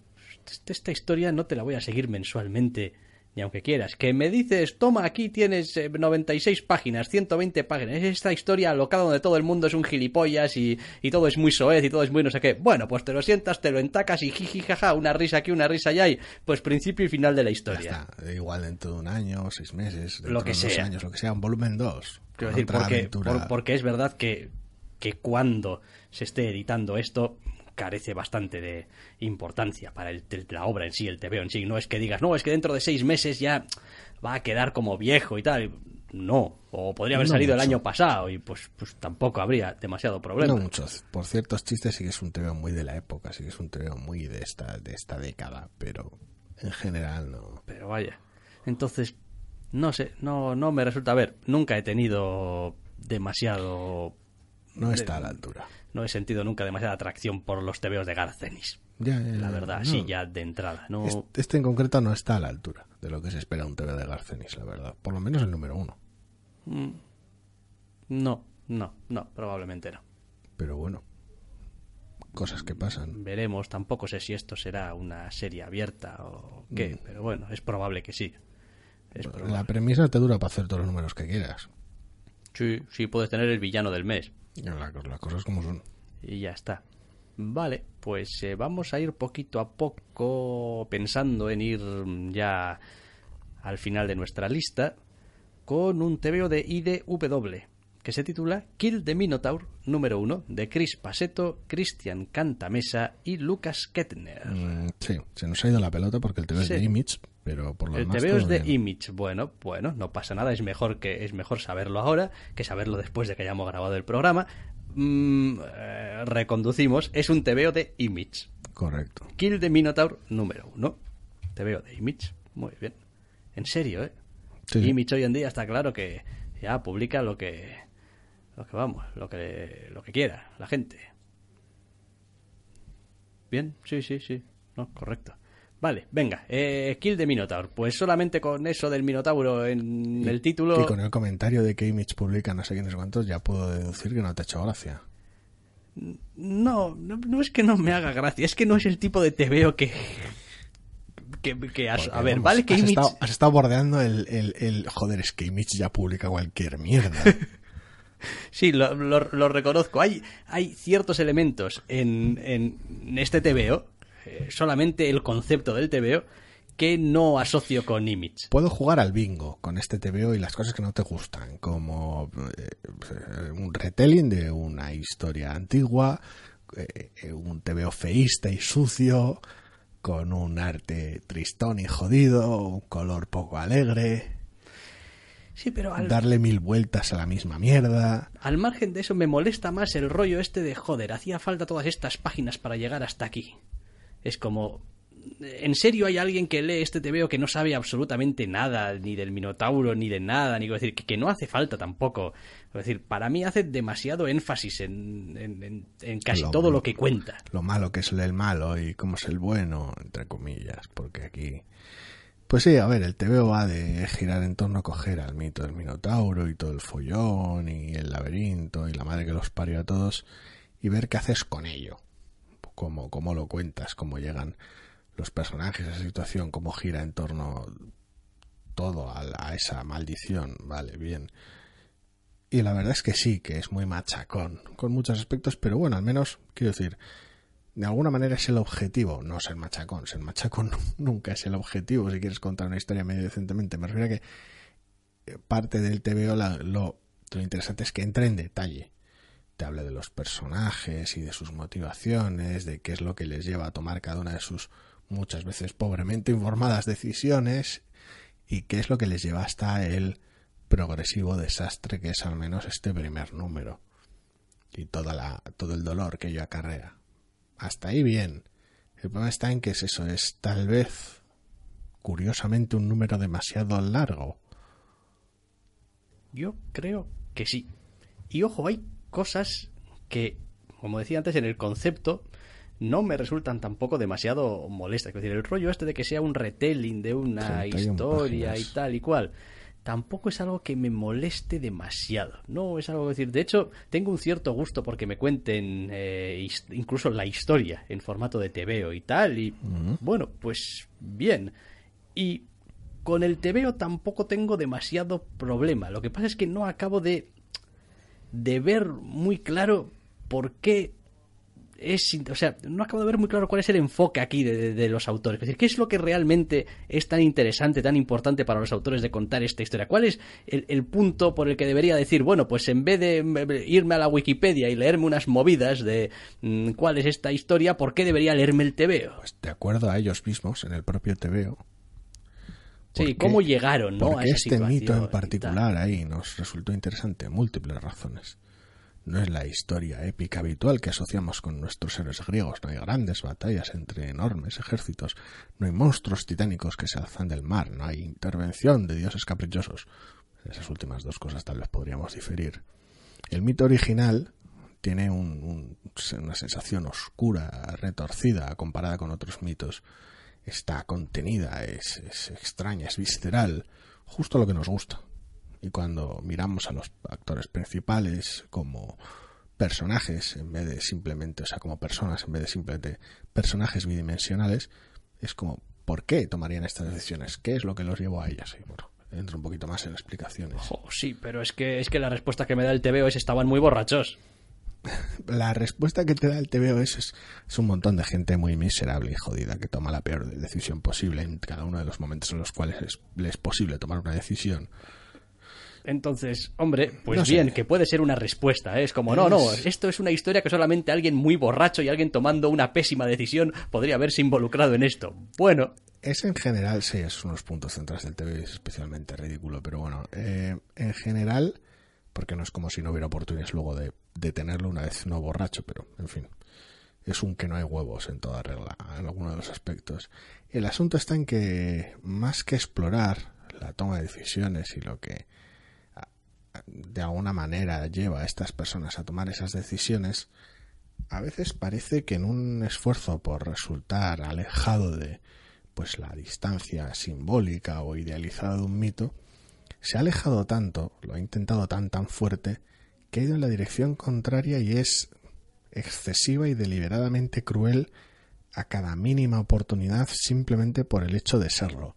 esta historia no te la voy a seguir mensualmente, ni aunque quieras. Que me dices, toma, aquí tienes 96 eh, páginas, 120 páginas. Es esta historia alocada donde todo el mundo es un gilipollas y, y todo es muy soez y todo es muy no sé qué. Bueno, pues te lo sientas, te lo entacas y jiji, jaja, una risa aquí, una risa allá y pues principio y final de la historia. Igual dentro de un año, seis meses, lo que de dos años, lo que sea, un volumen 2. decir, porque, porque es verdad que que cuando se esté editando esto carece bastante de importancia para el, la obra en sí, el TVO en sí. No es que digas, no, es que dentro de seis meses ya va a quedar como viejo y tal. No, o podría haber salido el año pasado y pues, pues tampoco habría demasiado problema. No muchos. Por ciertos chistes sí que es un TVO muy de la época, sí que es un TVO muy de esta, de esta década, pero en general no. Pero vaya. Entonces, no sé, no, no me resulta. A ver, nunca he tenido demasiado no está a la altura. No he sentido nunca demasiada atracción por los tebeos de Garcenis. la verdad, sí, ya de entrada. No... Este, este, en concreto no está a la altura de lo que se espera un tebeo de Garcenis, la verdad. Por lo menos el número uno. Mm. No, no, no, probablemente no. Pero bueno, cosas que pasan. Veremos, tampoco sé si esto será una serie abierta o qué, mm. pero bueno, es probable que sí. La premisa te dura para hacer todos los números que quieras. Sí, sí, puedes tener el villano del mes. Las cosas como son. Y ya está. Vale, pues eh, vamos a ir poquito a poco pensando en ir ya al final de nuestra lista con un TVO de IDW que se titula Kill the Minotaur número uno de Chris Paseto, Christian Cantamesa y Lucas Kettner. Mm, sí, se nos ha ido la pelota porque el TVO es de Image, pero por lo el TVO es de Image. Bueno, bueno, no pasa nada, es mejor que es mejor saberlo ahora que saberlo después de que hayamos grabado el programa. Mm, eh, reconducimos, es un TVO de Image. Correcto. Kill the Minotaur número uno. TVO de Image. Muy bien. En serio, ¿eh? Image hoy en día está claro que ya publica lo que lo que vamos, lo que, lo que quiera la gente. Bien, sí, sí, sí, no, correcto. Vale, venga, eh, Kill de Minotaur. Pues solamente con eso del Minotauro en el título. Y con el comentario de que Image publica no sé quiénes cuántos, ya puedo deducir que no te ha hecho gracia. No, no, es que no me haga gracia, es que no es el tipo de TVO que. que, a ver, vale que has Image. Estado, has estado bordeando el, el, el. Joder, es que Image ya publica cualquier mierda. Sí, lo, lo, reconozco. Hay, ciertos elementos en, en este TVO, eh, solamente el concepto del TVO, que no asocio con Image. Puedo jugar al bingo con este TVO y las cosas que no te gustan, como eh, un retelling de una historia antigua, eh, un TVO feísta y sucio, con un arte tristón y jodido, un color poco alegre. Sí, pero al... Darle mil vueltas a la misma mierda. Al margen de eso me molesta más el rollo este de joder, hacía falta todas estas páginas para llegar hasta aquí. Es como... ¿en serio hay alguien que lee este TVO que no sabe absolutamente nada, ni del Minotauro, ni de nada? Ni decir, que, no hace falta tampoco. Es decir, para mí hace demasiado énfasis en, casi todo lo que cuenta. Lo malo que es el malo y cómo es el bueno, entre comillas, porque aquí... Pues sí, a ver, el TVO va de girar en torno a coger al mito del Minotauro y todo el follón y el laberinto y la madre que los parió a todos y ver qué haces con ello. Cómo, cómo lo cuentas, cómo llegan los personajes, esa situación, cómo gira en torno todo a, esa maldición, vale, bien. Y la verdad es que sí, que es muy machacón, con muchos aspectos, pero bueno, al menos, quiero decir, de alguna manera es el objetivo, no ser machacón, ser machacón nunca es el objetivo si quieres contar una historia medio decentemente. Me refiero a que eh, parte del TVO lo, lo interesante es que entre en detalle. Te hable de los personajes y de sus motivaciones, de qué es lo que les lleva a tomar cada una de sus muchas veces pobremente informadas decisiones y qué es lo que les lleva hasta el progresivo desastre que es al menos este primer número y toda la, todo el dolor que ello acarrea. Hasta ahí bien. El problema está en que es eso, es tal vez curiosamente un número demasiado largo. Yo creo que sí. Y ojo, hay cosas que, como decía antes, en el concepto no me resultan tampoco demasiado molestas. Es decir, el rollo este de que sea un retelling de una historia y tal y cual, tampoco es algo que me moleste demasiado. No es algo que decir. De hecho, tengo un cierto gusto porque me cuenten eh, incluso la historia en formato de TVO y tal. Y bueno, pues bien. Y con el TVO tampoco tengo demasiado problema. Lo que pasa es que no acabo de, de ver muy claro por qué es, o sea, no acabo de ver muy claro cuál es el enfoque aquí de, los autores. Es decir, ¿qué es lo que realmente es tan interesante, tan importante para los autores de contar esta historia? ¿Cuál es el, punto por el que debería decir, bueno, pues en vez de irme a la Wikipedia y leerme unas movidas de mm, cuál es esta historia, ¿por qué debería leerme el TVO? Pues de acuerdo a ellos mismos, en el propio TVO. Sí, cómo llegaron, ¿no? a este mito en particular ahí nos resultó interesante, múltiples razones. No es la historia épica habitual que asociamos con nuestros héroes griegos. No hay grandes batallas entre enormes ejércitos. No hay monstruos titánicos que se alzan del mar. No hay intervención de dioses caprichosos. esas últimas dos cosas tal vez podríamos diferir. El mito original tiene una sensación oscura, retorcida comparada con otros mitos. Está contenida, es extraña, es visceral, justo lo que nos gusta. Y cuando miramos a los actores principales como personajes en vez de simplemente, o sea, como personas en vez de simplemente personajes bidimensionales, es como, ¿por qué tomarían estas decisiones? ¿Qué es lo que los llevó a ellas? Y bueno, entro un poquito más en explicaciones. sí, pero es que, es que la respuesta que me da el TVO es estaban muy borrachos. la respuesta que te da el TVO es, es, un montón de gente muy miserable y jodida que toma la peor decisión posible en cada uno de los momentos en los cuales es, es posible tomar una decisión. Entonces, hombre, pues bien, que puede ser una respuesta. ¿eh? Es como, no, no, esto es una historia que solamente alguien muy borracho y alguien tomando una pésima decisión podría haberse involucrado en esto. Bueno. Es en general, sí, es unos puntos centrales del TV, es especialmente ridículo, pero bueno, eh, en general, porque no es como si no hubiera oportunidades luego de, detenerlo una vez no borracho, pero en fin, es un que no hay huevos en toda regla, en alguno de los aspectos. El asunto está en que, más que explorar la toma de decisiones y lo que de alguna manera lleva a estas personas a tomar esas decisiones, a veces parece que en un esfuerzo por resultar alejado de pues la distancia simbólica o idealizada de un mito, se ha alejado tanto, lo ha intentado tan tan fuerte, que ha ido en la dirección contraria y es excesiva y deliberadamente cruel a cada mínima oportunidad simplemente por el hecho de serlo.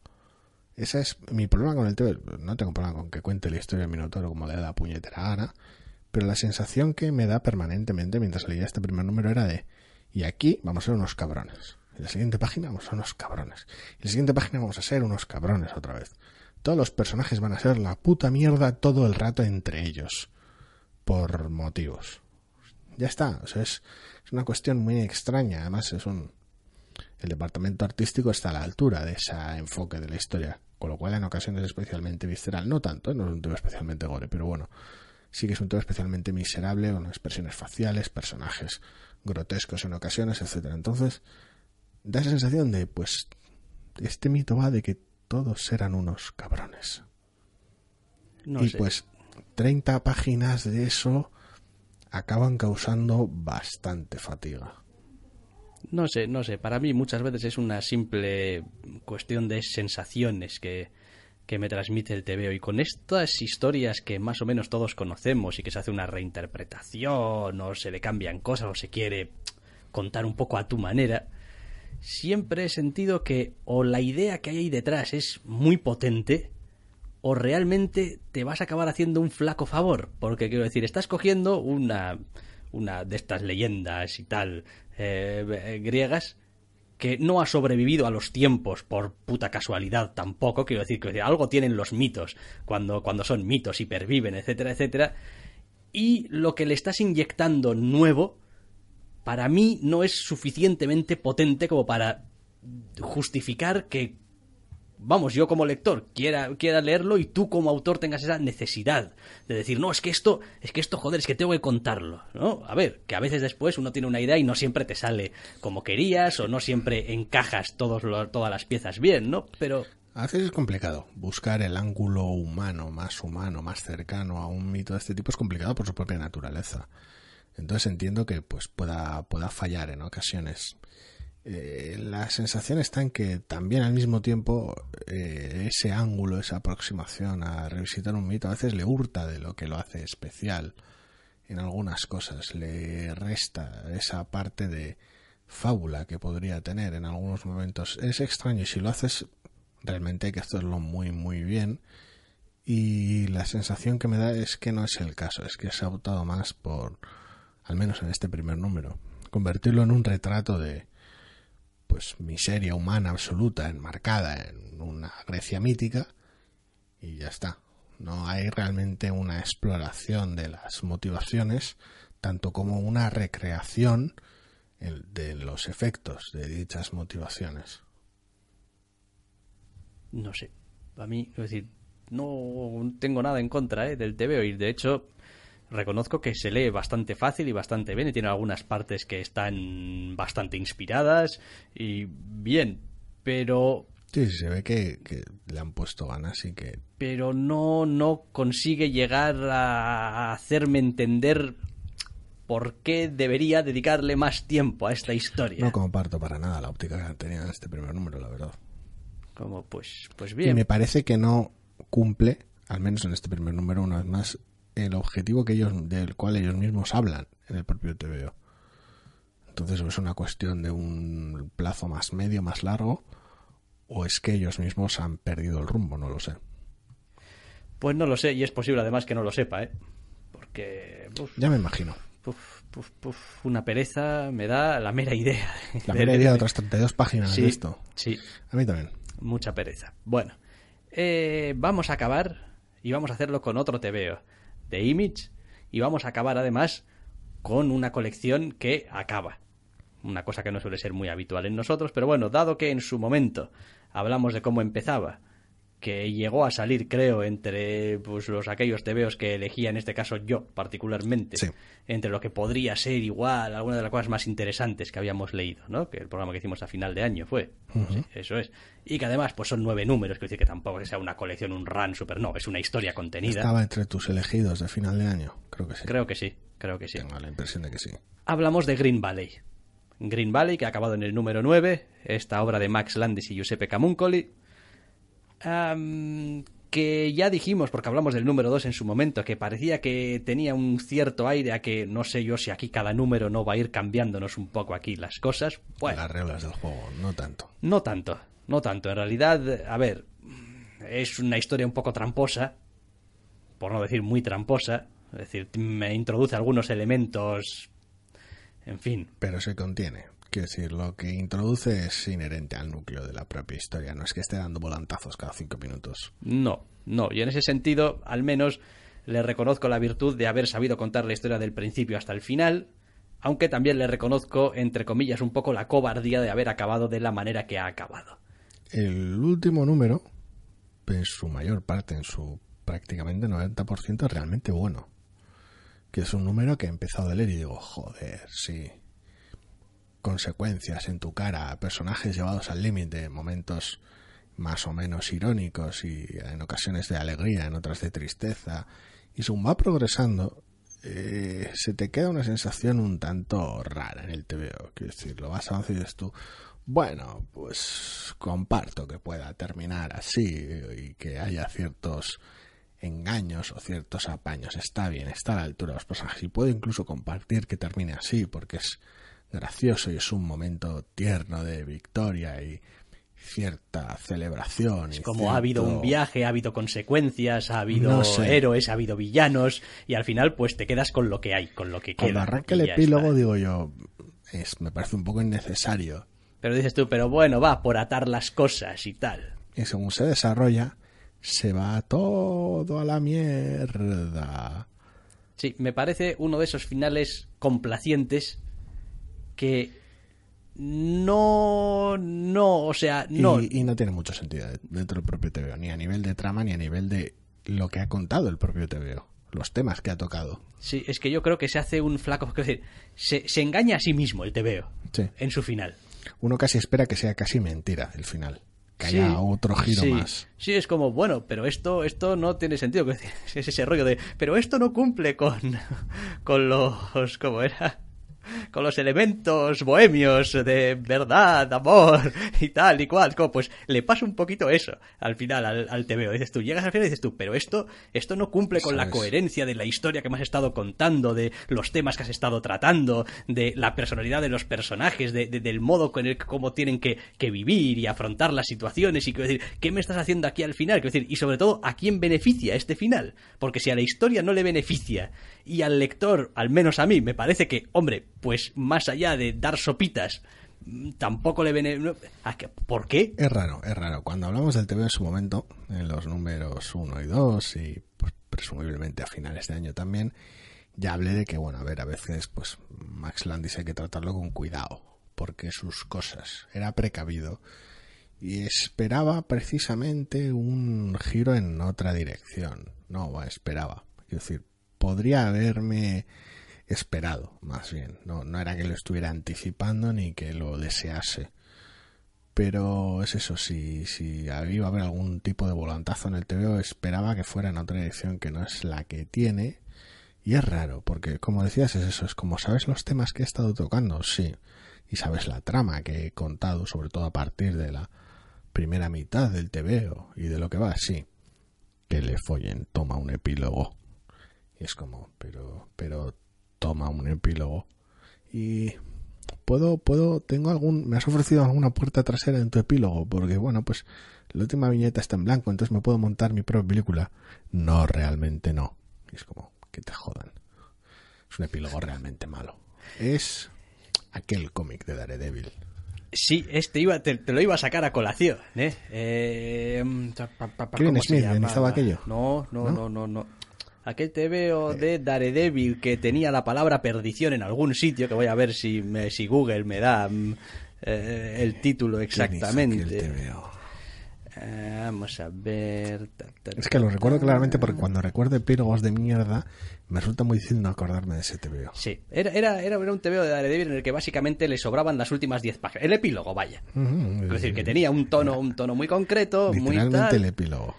Ese es mi problema con el TV. No tengo problema con que cuente la historia del Minotauro como le da la puñetera gana, pero la sensación que me da permanentemente mientras leía este primer número era de y aquí vamos a ser unos cabrones. En la siguiente página vamos a ser unos cabrones. En la siguiente página vamos a ser unos cabrones otra vez. Todos los personajes van a ser la puta mierda todo el rato entre ellos. Por motivos. Ya está. O sea, es, es una cuestión muy extraña. Además, es un. El departamento artístico está a la altura de ese enfoque de la historia con lo cual en ocasiones es especialmente visceral, no tanto, ¿eh? no es un tema especialmente gore, pero bueno, sí que es un tema especialmente miserable, con expresiones faciales, personajes grotescos en ocasiones, etcétera. Entonces, da esa sensación de, pues, este mito va de que todos eran unos cabrones. No y sé. pues 30 páginas de eso acaban causando bastante fatiga. No sé, no sé. Para mí muchas veces es una simple cuestión de sensaciones que, que me transmite el TVO. Y con estas historias que más o menos todos conocemos y que se hace una reinterpretación o se le cambian cosas o se quiere contar un poco a tu manera, siempre he sentido que o la idea que hay ahí detrás es muy potente o realmente te vas a acabar haciendo un flaco favor. Porque quiero decir, estás cogiendo una, una de estas leyendas y tal eh, eh, griegas que no ha sobrevivido a los tiempos por puta casualidad tampoco. Quiero decir que algo tienen los mitos cuando, cuando son mitos y perviven, etcétera, etcétera. Y lo que le estás inyectando nuevo, para mí no es suficientemente potente como para justificar que vamos, yo como lector quiera, quiera leerlo y tú como autor tengas esa necesidad de decir, no, es que esto, es que esto, joder, es que tengo que contarlo, ¿no? A ver, que a veces después uno tiene una idea y no siempre te sale como querías o no siempre encajas todos todas las piezas bien, ¿no? Pero A veces es complicado. Buscar el ángulo humano, más humano, más cercano a un mito de este tipo es complicado por su propia naturaleza. Entonces entiendo que pues pueda, pueda fallar en ocasiones. Eh, la sensación está en que también al mismo tiempo eh, ese ángulo, esa aproximación a revisitar un mito a veces le hurta de lo que lo hace especial en algunas cosas, le resta esa parte de fábula que podría tener en algunos momentos. Es extraño y si lo haces realmente hay que hacerlo muy muy bien y la sensación que me da es que no es el caso, es que se ha optado más por, al menos en este primer número, convertirlo en un retrato de pues miseria humana absoluta enmarcada en una Grecia mítica y ya está. No hay realmente una exploración de las motivaciones, tanto como una recreación de los efectos de dichas motivaciones. no sé, a mí, es decir, no tengo nada en contra ¿eh? del TVO y de hecho reconozco que se lee bastante fácil y bastante bien y tiene algunas partes que están bastante inspiradas y bien, pero Sí, se ve que, que le han puesto ganas y que pero no no consigue llegar a hacerme entender por qué debería dedicarle más tiempo a esta historia. no comparto para nada la óptica que tenía en este primer número, la verdad. Como pues pues Y bien. me parece que no cumple, al menos en este primer número, una vez más, el objetivo que ellos, del cual ellos mismos hablan en el propio TVO. Entonces, ¿o es una cuestión de un plazo más medio, más largo, o es que ellos mismos han perdido el rumbo, no lo sé. Pues no lo sé y es posible además que no lo sepa, ¿eh? Porque uf, Ya me imagino. Puf, puf, puf, una pereza me da la mera idea. La mera de- idea de de- otras 32 páginas Sí, de esto. sí, A mí también. mucha pereza. Bueno, eh, vamos a acabar y vamos a hacerlo con otro TVO de Image y vamos a acabar además con una colección que acaba. Una cosa que no suele ser muy habitual en nosotros, pero bueno, dado que en su momento hablamos de cómo empezaba, que llegó a salir, creo, entre pues, los aquellos TVOs que elegía, en este caso yo particularmente, Sí. entre lo que podría ser igual alguna de las cosas más interesantes que habíamos leído, ¿no? Que el programa que hicimos a final de año fue. Sí, eso es. Y que además, pues son nueve números, que decir que tampoco sea una colección, un run super, no, es una historia contenida. Estaba entre tus elegidos de final de año. Creo que sí. Creo que sí, creo que sí. Tengo la impresión de que sí. Hablamos de Green Valley. Green Valley, que ha acabado en el número 9, esta obra de Max Landis y Giuseppe Camuncoli, que ya dijimos, porque hablamos del número 2 en su momento, que parecía que tenía un cierto aire a que no sé yo si aquí cada número no va a ir cambiándonos un poco aquí las cosas. Bueno, Las reglas del juego, no tanto. no tanto, no tanto. En realidad, a ver, es una historia un poco tramposa, por no decir muy tramposa. Es decir, me introduce algunos elementos, en fin, Pero se contiene. Quiero decir, lo que introduce es inherente al núcleo de la propia historia. No es que esté dando volantazos cada cinco minutos. No, no. Y en ese sentido, al menos, le reconozco la virtud de haber sabido contar la historia del principio hasta el final, aunque también le reconozco, entre comillas, un poco la cobardía de haber acabado de la manera que ha acabado. El último número, en su mayor parte, en su prácticamente 90%, es realmente bueno. Que es un número que he empezado a leer y digo, joder, sí. Consecuencias en tu cara, personajes llevados al límite, momentos más o menos irónicos y en ocasiones de alegría, en otras de tristeza. Y según va progresando, eh, se te queda una sensación un tanto rara en el TVO. Quiero decir, lo vas avanzando y dices tú, bueno, pues comparto que pueda terminar así y que haya ciertos engaños o ciertos apaños. Está bien, está a la altura de los personajes y puedo incluso compartir que termine así porque es gracioso y es un momento tierno de victoria y cierta celebración. Es como ha habido un viaje, ha habido consecuencias, ha habido héroes, ha habido villanos y al final pues te quedas con lo que hay, con lo que queda. Cuando arranca el epílogo digo yo, es, me parece un poco innecesario. Pero dices tú, pero bueno, va por atar las cosas y tal. Y según se desarrolla, se va todo a la mierda. Sí, me parece uno de esos finales complacientes que no, no, o sea, no. Y, no tiene mucho sentido dentro del propio TVO, ni a nivel de trama ni a nivel de lo que ha contado el propio TVO, los temas que ha tocado. Sí, es que yo creo que se hace un flaco, es decir, se, se engaña a sí mismo el TVO en su final. Uno casi espera que sea casi mentira el final que haya otro giro más. Sí, es como, bueno, pero esto, esto no tiene sentido. Es ese rollo de, pero esto no cumple con, con los, ¿cómo era? Con los elementos bohemios de verdad, amor y tal y cual. Como pues le pasa un poquito eso al final al, al TVO. Dices tú, llegas al final y dices tú, pero esto, esto no cumple con la coherencia de la historia que me has estado contando, de los temas que has estado tratando, de la personalidad de los personajes, de, del modo con el cómo tienen que, que, vivir y afrontar las situaciones y quiero decir, ¿qué me estás haciendo aquí al final? Quiero decir, y sobre todo, ¿a quién beneficia este final? Porque si a la historia no le beneficia y al lector, al menos a mí, me parece que, hombre, pues más allá de dar sopitas, tampoco le viene... ¿Por qué? Es raro, es raro. Cuando hablamos del TV en su momento, en los números 1 y 2 y pues, presumiblemente a finales de año también, ya hablé de que, bueno, a ver, a veces pues Max Landis hay que tratarlo con cuidado, porque sus cosas era precavido y esperaba precisamente un giro en otra dirección. No, esperaba. Quiero decir, podría haberme esperado, más bien. No, no era que lo estuviera anticipando ni que lo desease. Pero es eso, si, si iba a haber algún tipo de volantazo en el TVO, esperaba que fuera en otra dirección que no es la que tiene. Y es raro, porque como decías, es eso, es como sabes los temas que he estado tocando, sí. Y sabes la trama que he contado, sobre todo a partir de la primera mitad del TVO y de lo que va, sí. Que le follen, toma un epílogo. Y es como, pero, pero toma un epílogo. Y puedo, puedo, tengo algún, me has ofrecido alguna puerta trasera en tu epílogo, porque bueno, pues la última viñeta está en blanco, entonces me puedo montar mi propia película. No, realmente no. es como, que te jodan. Es un epílogo realmente malo. Es aquel cómic de Daredevil. Sí, este iba, te, lo iba a sacar a colación, ¿eh? eh Smith aquello? No, no, no, no, no aquel TVO de Daredevil que tenía la palabra perdición en algún sitio, que voy a ver si, me, si Google me da mm, eh, el título exactamente. Eh, vamos a ver. es que lo recuerdo claramente porque cuando recuerdo epílogos de mierda me resulta muy difícil no acordarme de ese TVO. Sí, era, era, era un TVO de Daredevil en el que básicamente le sobraban las últimas 10 páginas. El epílogo, vaya. es decir, que tenía un tono, un tono muy concreto, muy tal. el epílogo.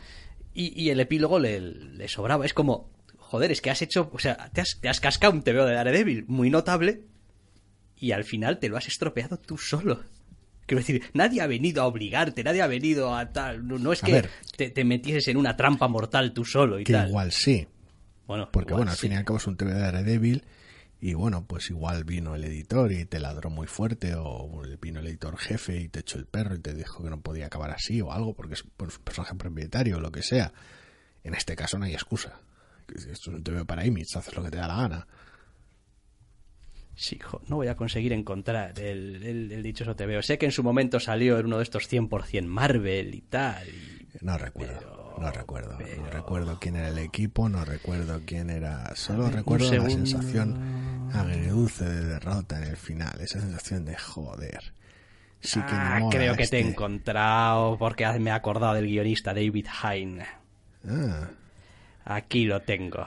Y, y el epílogo le, le sobraba. Es como, joder, es que has hecho, o sea, te has, te has cascado un TVO de Daredevil muy notable y al final te lo has estropeado tú solo. Quiero decir, nadie ha venido a obligarte, nadie ha venido a tal. No, es que te, te, metieses en una trampa mortal tú solo y que tal. Igual sí. Bueno, porque bueno, al fin y al cabo es un TV de Daredevil y bueno, pues igual vino el editor y te ladró muy fuerte o vino el editor jefe y te echó el perro y te dijo que no podía acabar así o algo porque es un personaje propietario o lo que sea. En este caso no hay excusa esto no te veo para Image, haces lo que te da la gana. Sí, no voy a conseguir encontrar el, el, dichoso te veo. Sé que en su momento salió en uno de estos 100% Marvel y tal. no recuerdo, no recuerdo. No recuerdo quién era el equipo, no recuerdo quién era. Solo recuerdo la sensación agridulce de derrota en el final. Esa sensación de joder. Sí que ah, creo que te he este. encontrado porque me he acordado del guionista David Hine. Ah. Aquí lo tengo.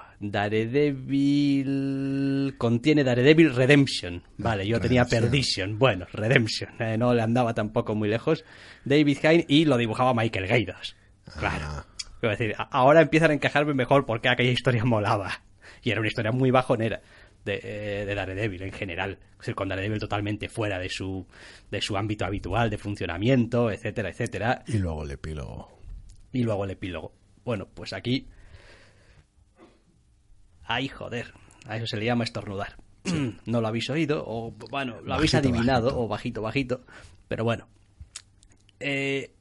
Daredevil. Contiene Daredevil Redemption. Vale, yo tenía. Perdition. Bueno, Redemption. eh, no le andaba tampoco muy lejos. David Hine y lo dibujaba Michael Gaydos. Claro. Ah, Quiero decir, ahora empiezan a encajarme mejor porque aquella historia molaba. Y era una historia muy bajonera de, eh, de Daredevil en general. Es decir, con Daredevil totalmente fuera de su, de su ámbito habitual de funcionamiento, etcétera, etcétera. y luego el epílogo. Y luego el epílogo. Bueno, pues aquí. Ay, joder. A eso se le llama estornudar. No lo habéis oído, o bueno, lo habéis adivinado, bajito. o bajito, bajito. Pero bueno. Eh,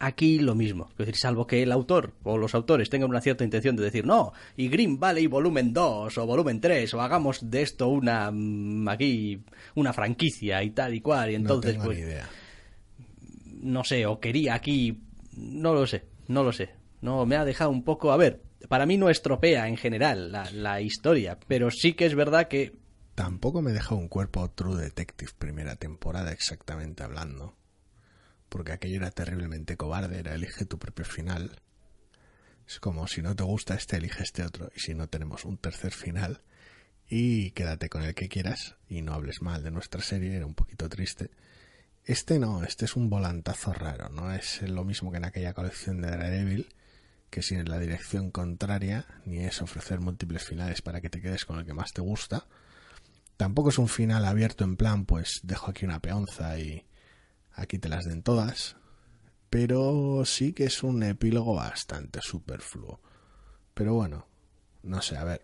aquí lo mismo. Es decir, salvo que el autor o los autores tengan una cierta intención de decir, no, y Green Valley volumen 2 o volumen 3, o hagamos de esto una. mm, aquí. una franquicia y tal y cual. Y entonces, no tengo pues ni idea. no sé, o quería aquí, no lo sé, no lo sé. No, me ha dejado un poco, a ver, para mí no estropea en general la, historia, pero sí que es verdad que Tampoco me deja un cuerpo True Detective primera temporada exactamente hablando. Porque aquello era terriblemente cobarde, era elige tu propio final. Es como si no te gusta este, elige este otro. Y si no tenemos un tercer final, y quédate con el que quieras y no hables mal de nuestra serie, era un poquito triste. Este no, este es un volantazo raro, no es lo mismo que en aquella colección de Daredevil, que sin la dirección contraria, ni es ofrecer múltiples finales para que te quedes con el que más te gusta. Tampoco es un final abierto en plan, pues dejo aquí una peonza y aquí te las den todas. Pero sí que es un epílogo bastante superfluo. Pero bueno, no sé, a ver.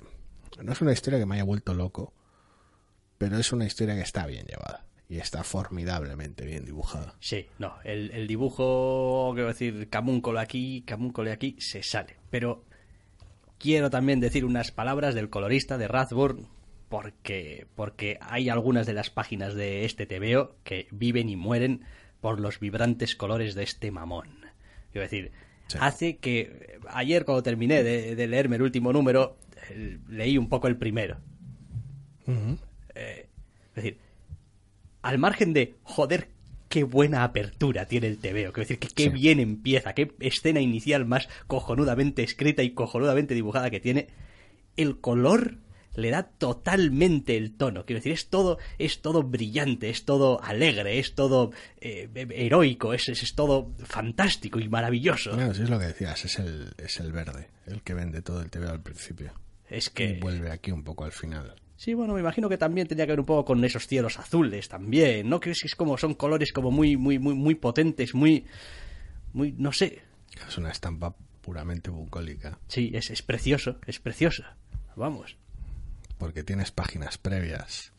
No es una historia que me haya vuelto loco, pero es una historia que está bien llevada y está formidablemente bien dibujada. sí, no, el, el dibujo, quiero decir, camúncolo aquí, camúncolo aquí, se sale. Pero quiero también decir unas palabras del colorista de Rathburn, porque, porque hay algunas de las páginas de este TVO que viven y mueren por los vibrantes colores de este mamón. Quiero decir, Sí. hace que ayer cuando terminé de, de leerme el último número, eh, leí un poco el primero. Ujú. Es decir, al margen de, joder, qué buena apertura tiene el TVO, quiero decir, que qué Sí. bien empieza, qué escena inicial más cojonudamente escrita y cojonudamente dibujada que tiene, el color le da totalmente el tono, quiero decir, es todo, es todo brillante, es todo alegre, es todo eh, heroico, es, es, es todo fantástico y maravilloso. Claro, sí es lo que decías, es el, es el verde, el que vende todo el TV al principio. Es Y que... vuelve aquí un poco al final. Sí, bueno, me imagino que también tendría que ver un poco con esos cielos azules también, ¿no? Que es, es como son colores como muy, muy, muy, muy potentes, muy, muy, no sé. Es una estampa puramente bucólica, Sí, es, es precioso, es precioso. Vamos. porque tienes páginas previas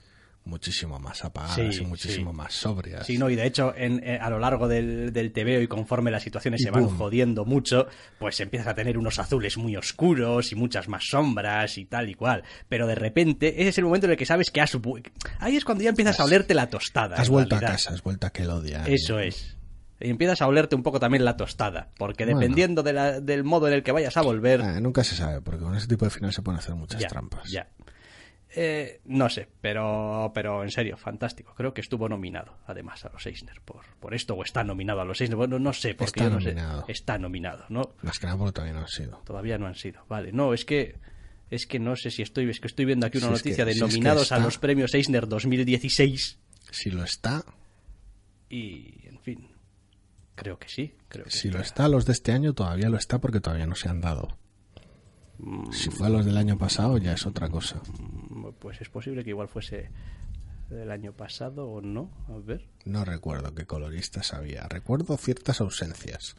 muchísimo más apagadas Sí, y muchísimo sí. más sobrias. Sí, no, y de hecho, en, eh, a lo largo del, del TVO y conforme las situaciones Y se van boom. jodiendo mucho, pues empiezas a tener unos azules muy oscuros y muchas más sombras y tal y cual. Pero de repente, ese es el momento en el que sabes que has... Ahí es cuando ya empiezas a olerte la tostada. Has vuelto a casa, has vuelto a Kelodia. Eso es. Y empiezas a olerte un poco también la tostada, porque Bueno. dependiendo de la- del modo en el que vayas a volver... Ah, nunca se sabe, porque con ese tipo de final se pueden hacer muchas ya, trampas. ya. Eh, no sé, pero, pero en serio, fantástico. Creo que estuvo nominado, además, a los Eisner por, por esto, o está nominado a los Eisner. Bueno, no sé, porque Está yo no sé. nominado. Está nominado, ¿no? Más que todavía no han sido. Todavía no han sido. Vale, no, es que es que no sé si estoy, es que estoy viendo aquí una Si es que- noticia de si es que nominados a los premios Eisner 2016 Si lo está, y, en fin, creo que sí. Creo que si lo está los de este año, todavía lo está porque todavía no se han dado. Mm. Si fue a los del año pasado, ya es otra cosa. Pues es posible que igual fuese del año pasado o no. A ver. No recuerdo qué coloristas había. Recuerdo ciertas ausencias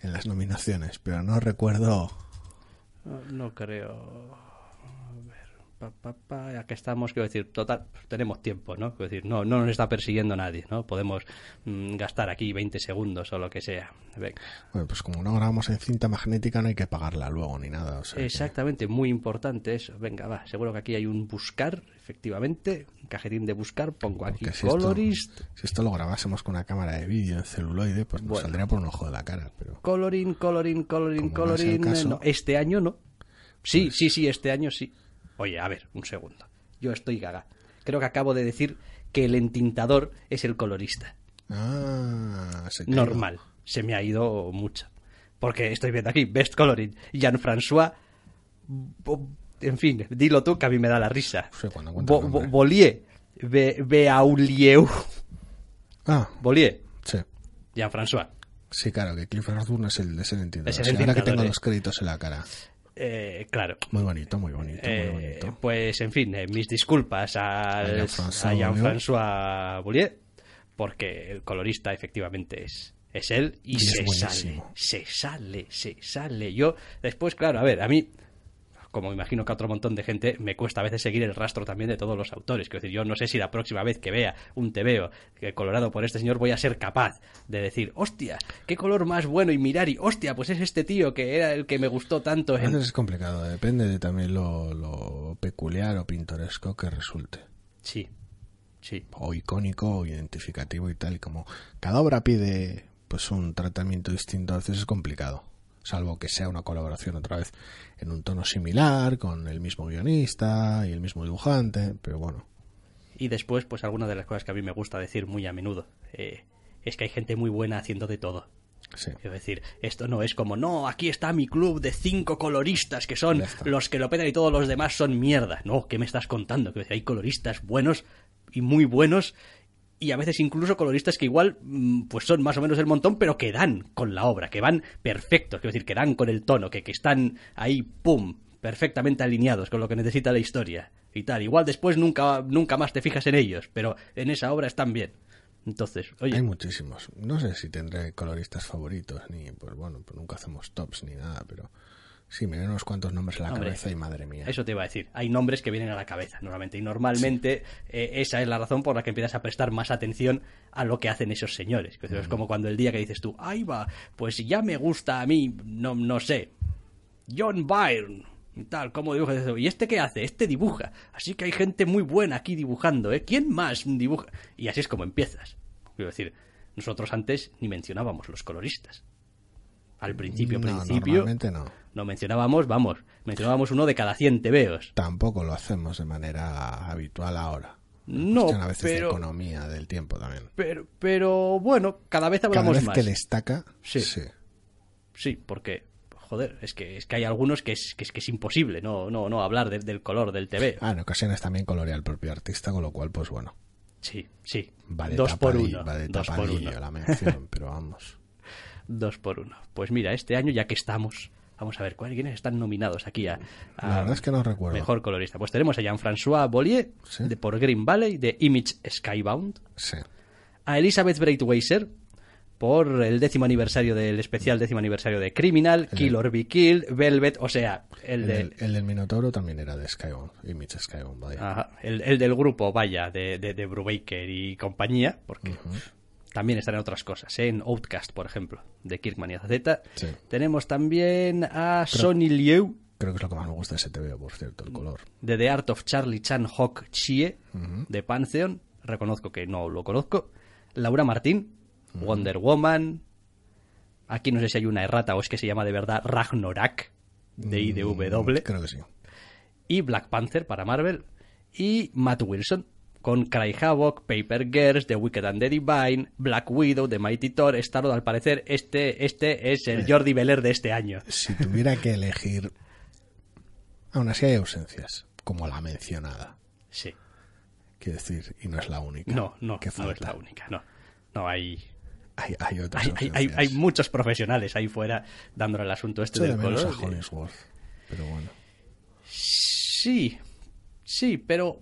en las nominaciones, pero no recuerdo. No, no creo. Pa, pa, pa, estamos, quiero decir, total, tenemos tiempo, ¿no? Quiero decir, no, no nos está persiguiendo nadie, ¿no? Podemos mm, gastar aquí 20 segundos o lo que sea. Venga. Bueno, pues como no grabamos en cinta magnética, no hay que pagarla luego ni nada. o sea que- Exactamente, muy importante eso. Venga, va, seguro que aquí hay un buscar, efectivamente, un cajetín de buscar, pongo aquí si esto, colorist, si esto lo grabásemos con una cámara de vídeo en celuloide, pues nos Bueno. saldría por un ojo de la cara. Pero coloring, coloring, coloring, Como no es el coloring. caso, no, este año no. Sí, pues- sí, sí, este año sí. Oye, a ver, un segundo. Yo estoy gaga. Creo que acabo de decir que el entintador es el colorista. Ah, se. Normal. Se me ha ido mucho. Porque estoy viendo aquí, Best Coloring, Jean-François en fin, dilo tú que a mí me da la risa. Bo- Bo-. Bollier. Be- Beaulieu. Ah, Bollier. sí. Jean-François. Sí, claro, que Clifford Osborne es el, es el entrenador. Es el ahora que tengo eh. los créditos en la cara. Eh, claro. Muy bonito, muy bonito, Eh, muy bonito. pues, en fin, eh, mis disculpas al- A Jean-François Boulier, porque el colorista efectivamente es, es él y, Y se sale, se sale, se sale. Yo, después, claro, a ver, a mí, como imagino que a otro montón de gente, me cuesta a veces seguir el rastro también de todos los autores. Quiero decir, yo no sé si la próxima vez que vea un TVO que colorado por este señor voy a ser capaz de decir, hostia, qué color más bueno y mirar y, hostia, pues es este tío que era el que me gustó tanto en... es complicado, depende de también lo, lo peculiar o pintoresco que resulte. Sí, sí. O icónico o identificativo y tal. Y como cada obra pide pues un tratamiento distinto, a veces es complicado. Salvo que sea una colaboración otra vez en un tono similar, con el mismo guionista y el mismo dibujante, pero bueno. Y después, pues alguna de las cosas que a mí me gusta decir muy a menudo eh, es que hay gente muy buena haciendo de todo. Sí. Es decir, esto no es como, no, aquí está mi club de cinco coloristas que son los que lo petan y todos los demás son mierda. No, ¿qué me estás contando? Que hay coloristas buenos y muy buenos y a veces incluso coloristas que igual mm, pues son más o menos el montón, pero que dan con la obra, que van perfectos, quiero decir, que dan con el tono, que, que están ahí, pum, perfectamente alineados con lo que necesita la historia y tal. Igual después nunca, nunca más te fijas en ellos, pero en esa obra están bien. Entonces, oye, Hay muchísimos. No sé si tendré coloristas favoritos, ni pues bueno, pues nunca hacemos tops ni nada, pero sí, me vienen unos cuantos nombres a la Hombre, cabeza y madre mía. Eso te iba a decir. Hay nombres que vienen a la cabeza normalmente. Y normalmente eh, esa es la razón por la que empiezas a prestar más atención a lo que hacen esos señores. Es como cuando el día que dices tú, ahí va, pues ya me gusta a mí, no, no sé, John Byrne. Y tal, ¿cómo dibuja eso? ¿Y este qué hace? Este dibuja. Así que hay gente muy buena aquí dibujando, ¿eh? ¿Quién más dibuja? Y así es como empiezas. Quiero decir, nosotros antes ni mencionábamos los coloristas. Al principio, no, principio, normalmente no. no mencionábamos, vamos, mencionábamos uno de cada 100 tebeos. Tampoco lo hacemos de manera habitual ahora. No, a veces de pero, economía del tiempo también. pero, pero bueno, cada vez Cada hablamos vez más. que destaca, Sí. sí. Sí, porque, joder, es que, es que hay algunos que es, que es, que es imposible no, no, no hablar de- del color del TV. Ah, en ocasiones también colorea el propio artista, con lo cual, pues bueno, Sí, sí. va de, Dos por uno. va de Dos por uno. la mención, pero vamos. Dos por uno. Pues mira, este año, ya que estamos, vamos a ver, ¿cuáles quiénes están nominados aquí a, a La verdad es que no recuerdo. mejor colorista? Pues tenemos a Jean-François Bollier, Sí. de por Green Valley, de Image Skybound. Sí. a Elizabeth Breitweiser por el décimo aniversario del especial décimo aniversario de Criminal, Kill or Be Killed, Velvet, o sea, el, El, de- del, el del Minotauro también era de Skybound, Image Skybound, vaya. Ajá, el, el del grupo, vaya, de, de, de Brubaker y compañía, porque también están en otras cosas, ¿eh? en Outcast, por ejemplo, de Kirkman y AZ. Sí. Tenemos también a Sonny Liu, Creo que es lo que más me gusta de ese TV, por cierto, el color. de The Art of Charlie Chan Hawk Chie, de Pantheon, reconozco que no lo conozco. Laura Martín, Wonder Woman. Aquí no sé si hay una errata o es que se llama de verdad Ragnorak, de IDW. Creo que sí. Y Black Panther para Marvel. Y Matt Wilson, con Cry Havoc, Paper Girls, The Wicked and the Divine, Black Widow, The Mighty Thor, Starlord. Al parecer, este, este es el Jordi Beller de este año. Si tuviera que elegir... Aún así hay ausencias, como la mencionada. Sí. Quiero decir, y no es la única. No, no, que no es la única, no. No, hay, Hay, hay otras hay, hay, hay, muchos profesionales ahí fuera dándole el asunto este Echo de del menos color. a Hollingsworth, pero bueno. Sí, sí, pero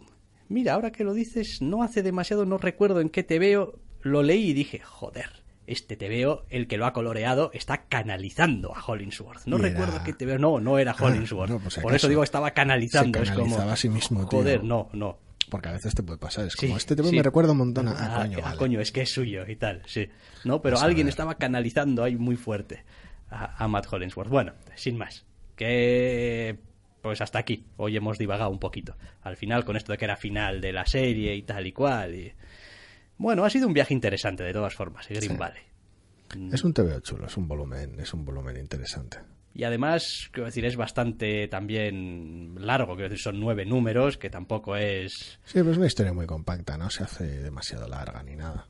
mira, ahora que lo dices, no hace demasiado, no recuerdo en qué te veo, lo leí y dije, joder, este te veo, el que lo ha coloreado, está canalizando a Hollingsworth. No era- recuerdo qué te veo, no, no era Ah, Hollingsworth. no, pues Por eso digo, estaba canalizando. Se es como, canalizaba a sí mismo, tío. joder, no, no. Porque a veces te puede pasar. Es Sí, como, este TV sí. me recuerda un montón a... Ah, Ah, coño, ah, vale. coño, es que es suyo y tal, sí. No, pero Pues alguien estaba canalizando ahí muy fuerte a, a Matt Hollingsworth. Bueno, sin más. Que pues hasta aquí. Hoy hemos divagado un poquito. Al final, con esto de que era final de la serie y tal y cual. Y... Bueno, ha sido un viaje interesante de todas formas, el Green Sí. Valley. Es un TV chulo, es un volumen, es un volumen interesante. Y además, quiero decir, es bastante también largo. Quiero decir, son nueve números, que tampoco es. Sí, pero es una historia muy compacta, no se hace demasiado larga ni nada.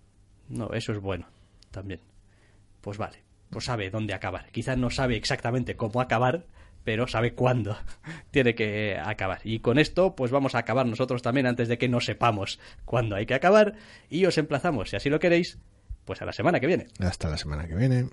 No, eso es bueno también. Pues vale, pues sabe dónde acabar. Quizás no sabe exactamente cómo acabar, pero sabe cuándo tiene que acabar. Y con esto, pues vamos a acabar nosotros también antes de que no sepamos cuándo hay que acabar. Y os emplazamos, si así lo queréis, pues a la semana que viene. Hasta la semana que viene.